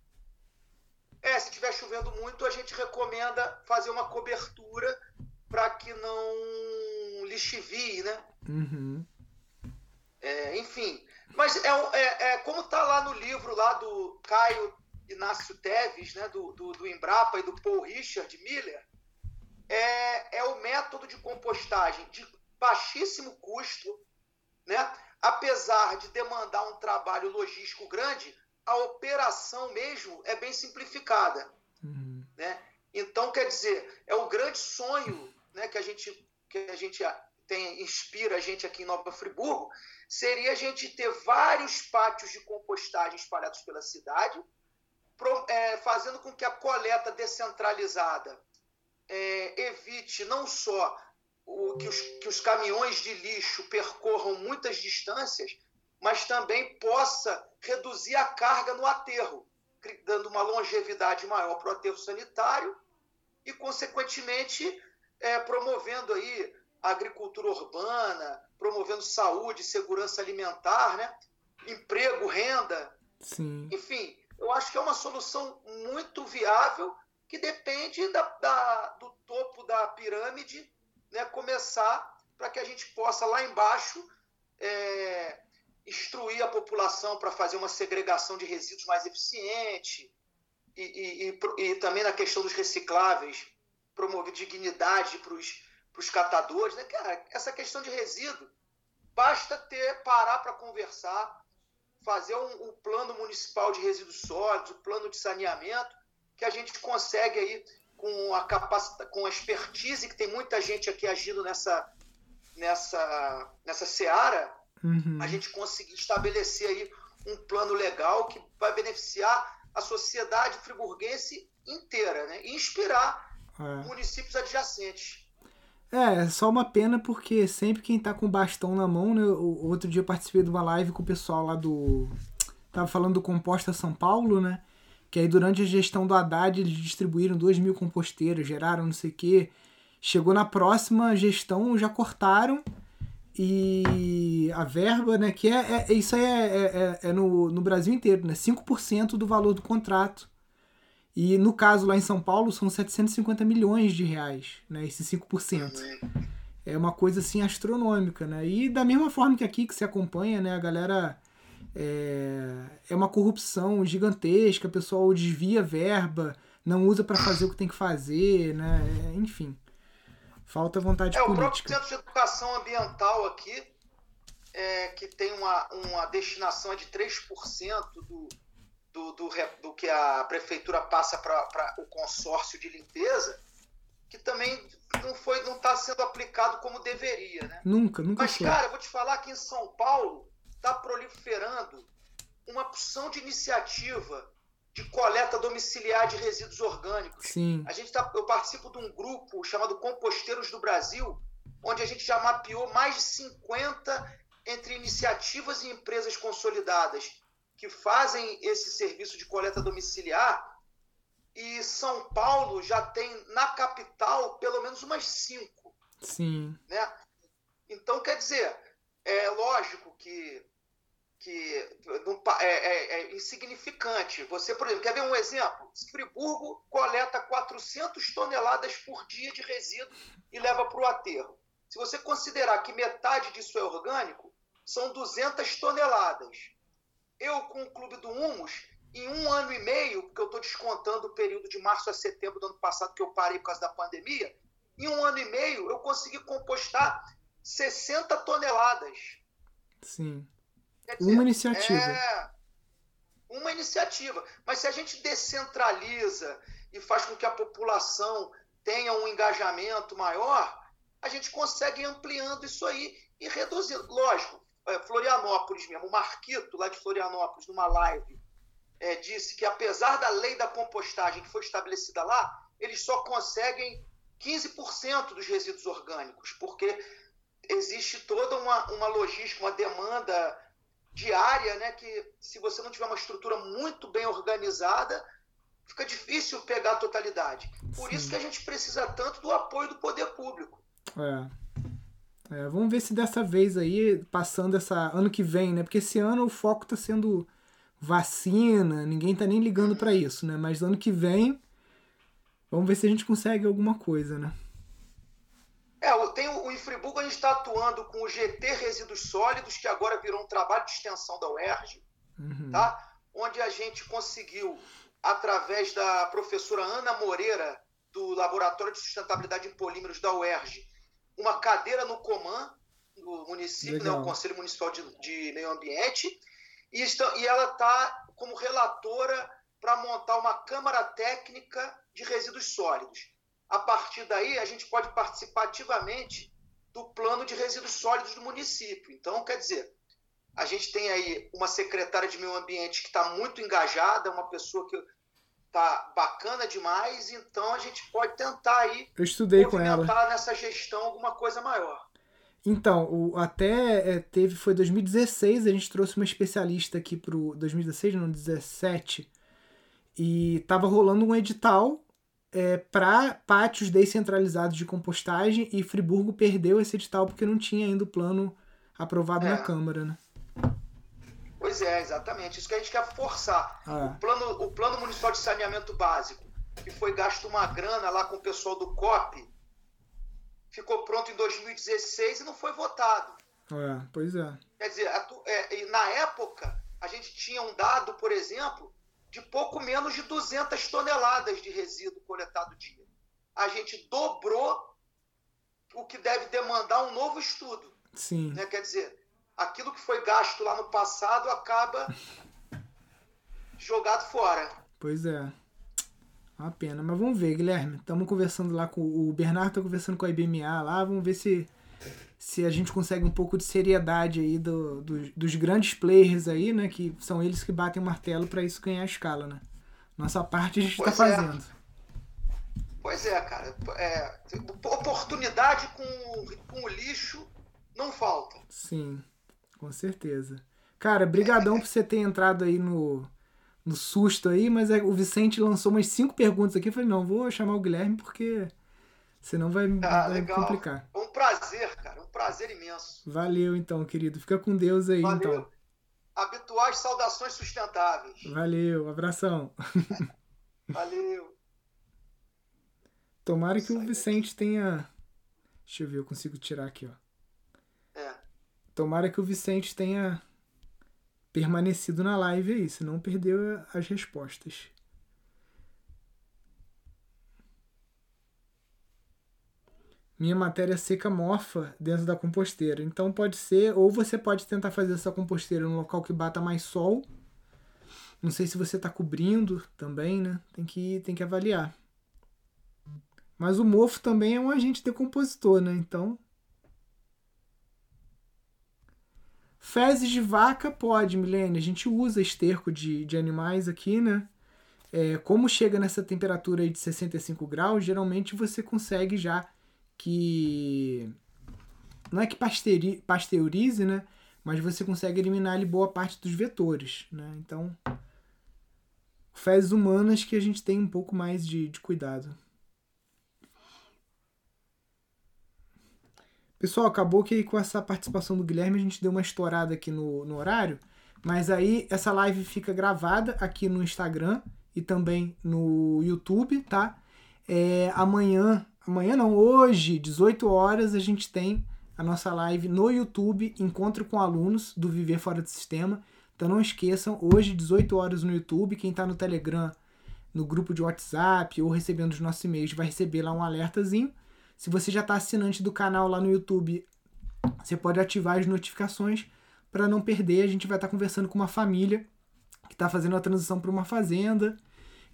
É, se estiver chovendo muito, a gente recomenda fazer uma cobertura para que não lixivie, né? Uhum. É, enfim, mas é, é, é como está lá no livro lá do Caio Inácio Teves, né, do, do, do Embrapa e do Paul Richard Miller, é, é o método de compostagem de baixíssimo custo, né? apesar de demandar um trabalho logístico grande, a operação mesmo é bem simplificada. Uhum. Né? Então, quer dizer, é o grande sonho né, que a gente, que a gente tem, inspira a gente aqui em Nova Friburgo, seria a gente ter vários pátios de compostagem espalhados pela cidade, pro, é, fazendo com que a coleta descentralizada é, evite não só o, que, os, que os caminhões de lixo percorram muitas distâncias, mas também possa reduzir a carga no aterro, dando uma longevidade maior para o aterro sanitário e, consequentemente, é, promovendo aí a agricultura urbana, promovendo saúde, segurança alimentar, né? emprego, renda. Sim. Enfim, eu acho que é uma solução muito viável que depende da, da, do topo da pirâmide né, começar para que a gente possa lá embaixo é, instruir a população para fazer uma segregação de resíduos mais eficiente e, e, e, e também na questão dos recicláveis, promover dignidade para os catadores. Né? Cara, essa questão de resíduo, basta ter parar para conversar, fazer um, um, plano municipal de resíduos sólidos, um plano de saneamento, que a gente consegue aí com a capacidade, com a expertise que tem muita gente aqui agindo nessa nessa nessa seara, uhum. a gente conseguir estabelecer aí um plano legal que vai beneficiar a sociedade friburguense inteira, né? E inspirar é. municípios adjacentes. É, só uma pena porque sempre quem tá com bastão na mão, né? O, outro dia eu participei de uma live com o pessoal lá do. Tava falando do Composta São Paulo, né? Que aí durante a gestão do Haddad eles distribuíram 2 mil composteiras, geraram não sei o quê. Chegou na próxima gestão, já cortaram e a verba, né, que é, é isso aí é, é, é, é no, no Brasil inteiro, né, 5% do valor do contrato. E no caso lá em São Paulo são 750 milhões de reais, né, esse 5%. É uma coisa assim astronômica, né? E da mesma forma que aqui que se acompanha, né, a galera é, é uma corrupção gigantesca, o pessoal desvia verba, não usa para fazer o que tem que fazer, né? É, enfim. Falta vontade é, política. O próprio Centro de Educação Ambiental aqui, é, que tem uma, uma destinação de 3% do, do, do, do que a prefeitura passa para o consórcio de limpeza, que também não foi não está sendo aplicado como deveria, né? Nunca, nunca Mas, foi. cara, eu vou te falar que em São Paulo está proliferando uma opção de iniciativa de coleta domiciliar de resíduos orgânicos. Sim. A gente tá, eu participo de um grupo chamado Composteiros do Brasil, onde a gente já mapeou mais de 50 entre iniciativas e empresas consolidadas que fazem esse serviço de coleta domiciliar. E São Paulo já tem na capital pelo menos umas cinco. Sim. Né? Então, quer dizer, é lógico que que é, é, é, insignificante. Você, por exemplo, quer ver um exemplo? Friburgo coleta 400 toneladas por dia de resíduo e leva para o aterro. Se você considerar que metade disso é orgânico, são 200 toneladas. Eu, com o Clube do Humus, em um ano e meio, porque eu estou descontando o período de março a setembro do ano passado, que eu parei por causa da pandemia, em um ano e meio eu consegui compostar 60 toneladas. Sim. Dizer, uma iniciativa. É uma iniciativa. Mas se a gente descentraliza e faz com que a população tenha um engajamento maior, a gente consegue ir ampliando isso aí e reduzir. Lógico, é, Florianópolis mesmo, o Marquito, lá de Florianópolis, numa live, é, disse que apesar da lei da compostagem que foi estabelecida lá, eles só conseguem 15% dos resíduos orgânicos, porque existe toda uma, uma logística, uma demanda diária, né, que se você não tiver uma estrutura muito bem organizada, fica difícil pegar a totalidade. Por Sim. isso que a gente precisa tanto do apoio do poder público. É. é. Vamos ver se dessa vez aí, passando essa ano que vem, né? Porque esse ano o foco está sendo vacina, ninguém tá nem ligando para isso, né? Mas ano que vem, vamos ver se a gente consegue alguma coisa, né? Está atuando com o GT Resíduos Sólidos, que agora virou um trabalho de extensão da UERJ, uhum. tá? onde a gente conseguiu, através da professora Ana Moreira, do Laboratório de Sustentabilidade em Polímeros da UERJ, uma cadeira no COMAN, no município, né, o Conselho Municipal de, de Meio Ambiente, e, está, e ela está como relatora para montar uma Câmara Técnica de Resíduos Sólidos a partir daí a gente pode participar ativamente do plano de resíduos sólidos do município. Então, quer dizer, a gente tem aí uma secretária de meio ambiente que está muito engajada, uma pessoa que está bacana demais, então a gente pode tentar aí Eu estudei com ela. nessa gestão alguma coisa maior. Então, o, até é, teve, foi 2016, a gente trouxe uma especialista aqui pro 2016, não, 17, e tava rolando um edital é, para pátios descentralizados de compostagem e Friburgo perdeu esse edital porque não tinha ainda o plano aprovado é. na Câmara, né? Pois é, exatamente. Isso que a gente quer forçar. Ah. O, plano, o Plano Municipal de Saneamento Básico, que foi gasto uma grana lá com o pessoal do COP, ficou pronto em 2016 e não foi votado. É, pois é. Quer dizer, a é, na época, a gente tinha um dado, por exemplo, de pouco menos de 200 toneladas de resíduo coletado dia. A gente dobrou o que deve demandar um novo estudo. Sim. né? Quer dizer, aquilo que foi gasto lá no passado acaba [LAUGHS] jogado fora. Pois é. Uma pena. Mas vamos ver, Guilherme. Estamos conversando lá com o Bernardo, tá conversando com a IBMA lá. Vamos ver se, se a gente consegue um pouco de seriedade aí do, do- dos grandes players aí, né? Que são eles que batem o martelo para isso ganhar escala, né? Nossa parte a gente está é. fazendo. Pois é, cara. É, oportunidade com, com o lixo não falta. Sim, com certeza. Cara, brigadão por você ter entrado aí no, no susto aí, mas é- o Vicente lançou umas cinco perguntas aqui. Eu falei, não, vou chamar o Guilherme porque senão vai, Ah, vai complicar. Um prazer, cara. Um prazer imenso. Valeu então, querido. Fica com Deus aí, Valeu. então. Habituais saudações sustentáveis. Valeu, abração. [LAUGHS] Valeu. Tomara que o. Vicente tenha. Deixa eu ver, eu consigo tirar aqui, ó. É. Tomara que o Vicente tenha permanecido na live aí, senão perdeu as respostas. Minha matéria seca mofa dentro da composteira. Então pode ser, ou você pode tentar fazer essa composteira num local que bata mais sol. Não sei se você está cobrindo também, né? Tem que, tem que avaliar. Mas o mofo também é um agente decompositor, né? Então. Fezes de vaca pode, Milene. A gente usa esterco de, de animais aqui, né? É, como chega nessa temperatura aí de 65 graus, geralmente você consegue já que. Não é que pasteuri- pasteurize, né? Mas você consegue eliminar ali boa parte dos vetores, né? Então. Fezes humanas que a gente tem um pouco mais de, de cuidado. Pessoal, acabou que com essa participação do Guilherme a gente deu uma estourada aqui no, no horário, mas aí essa live fica gravada aqui no Instagram e também no YouTube, tá? É, amanhã, amanhã não, hoje, 18 horas, a gente tem a nossa live no YouTube, Encontro com Alunos do Viver Fora do Sistema. Então não esqueçam, hoje, 18 horas no YouTube, quem tá no Telegram, no grupo de WhatsApp ou recebendo os nossos e-mails vai receber lá um alertazinho. Se você já está assinante do canal lá no YouTube, você pode ativar as notificações para não perder. A gente vai estar conversando com uma família que está fazendo a transição para uma fazenda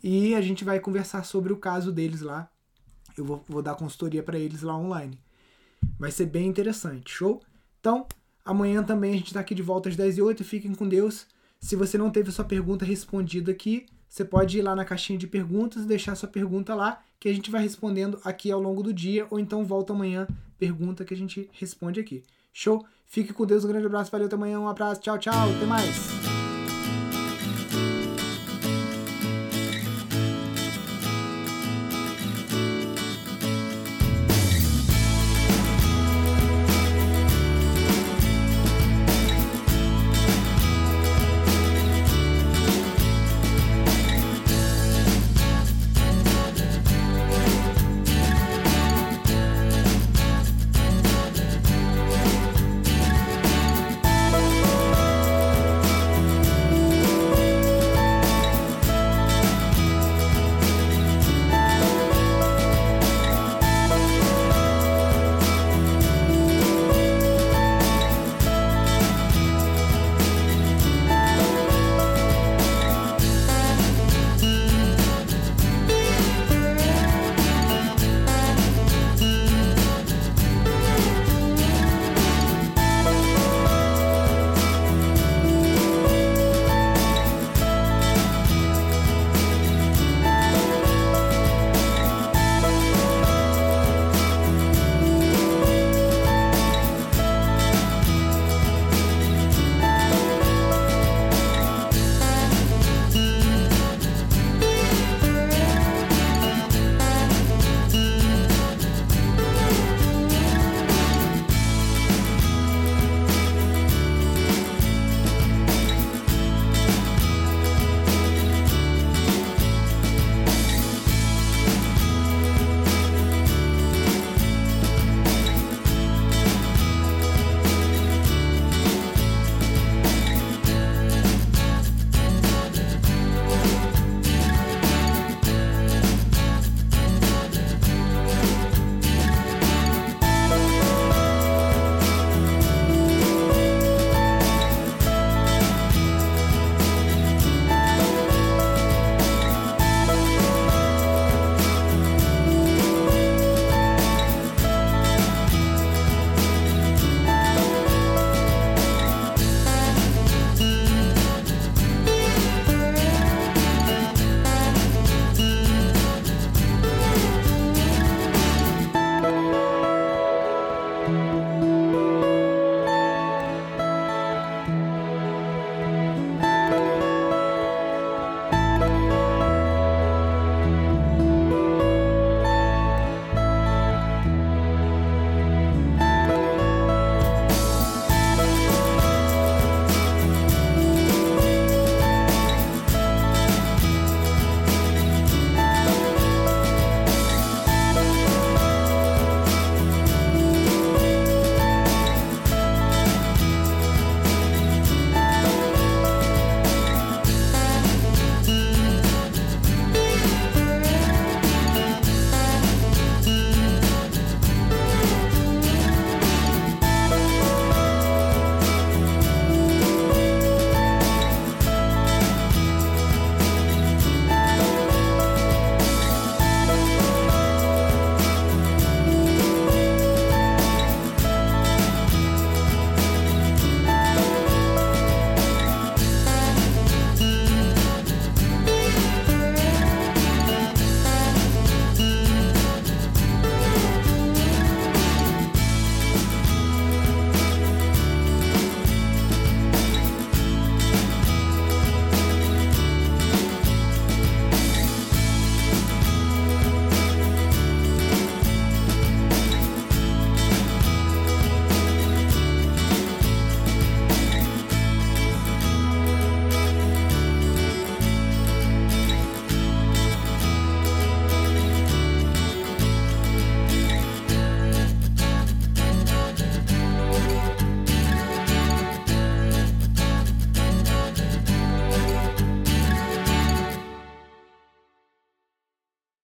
e a gente vai conversar sobre o caso deles lá. Eu vou, vou dar consultoria para eles lá online. Vai ser bem interessante, show? Então, amanhã também a gente está aqui de volta às 10h08. Fiquem com Deus. Se você não teve sua pergunta respondida aqui, você pode ir lá na caixinha de perguntas e deixar sua pergunta lá, que a gente vai respondendo aqui ao longo do dia, ou então volta amanhã, pergunta que a gente responde aqui. Show? Fique com Deus, um grande abraço, valeu, até amanhã, um abraço, tchau, tchau, até mais!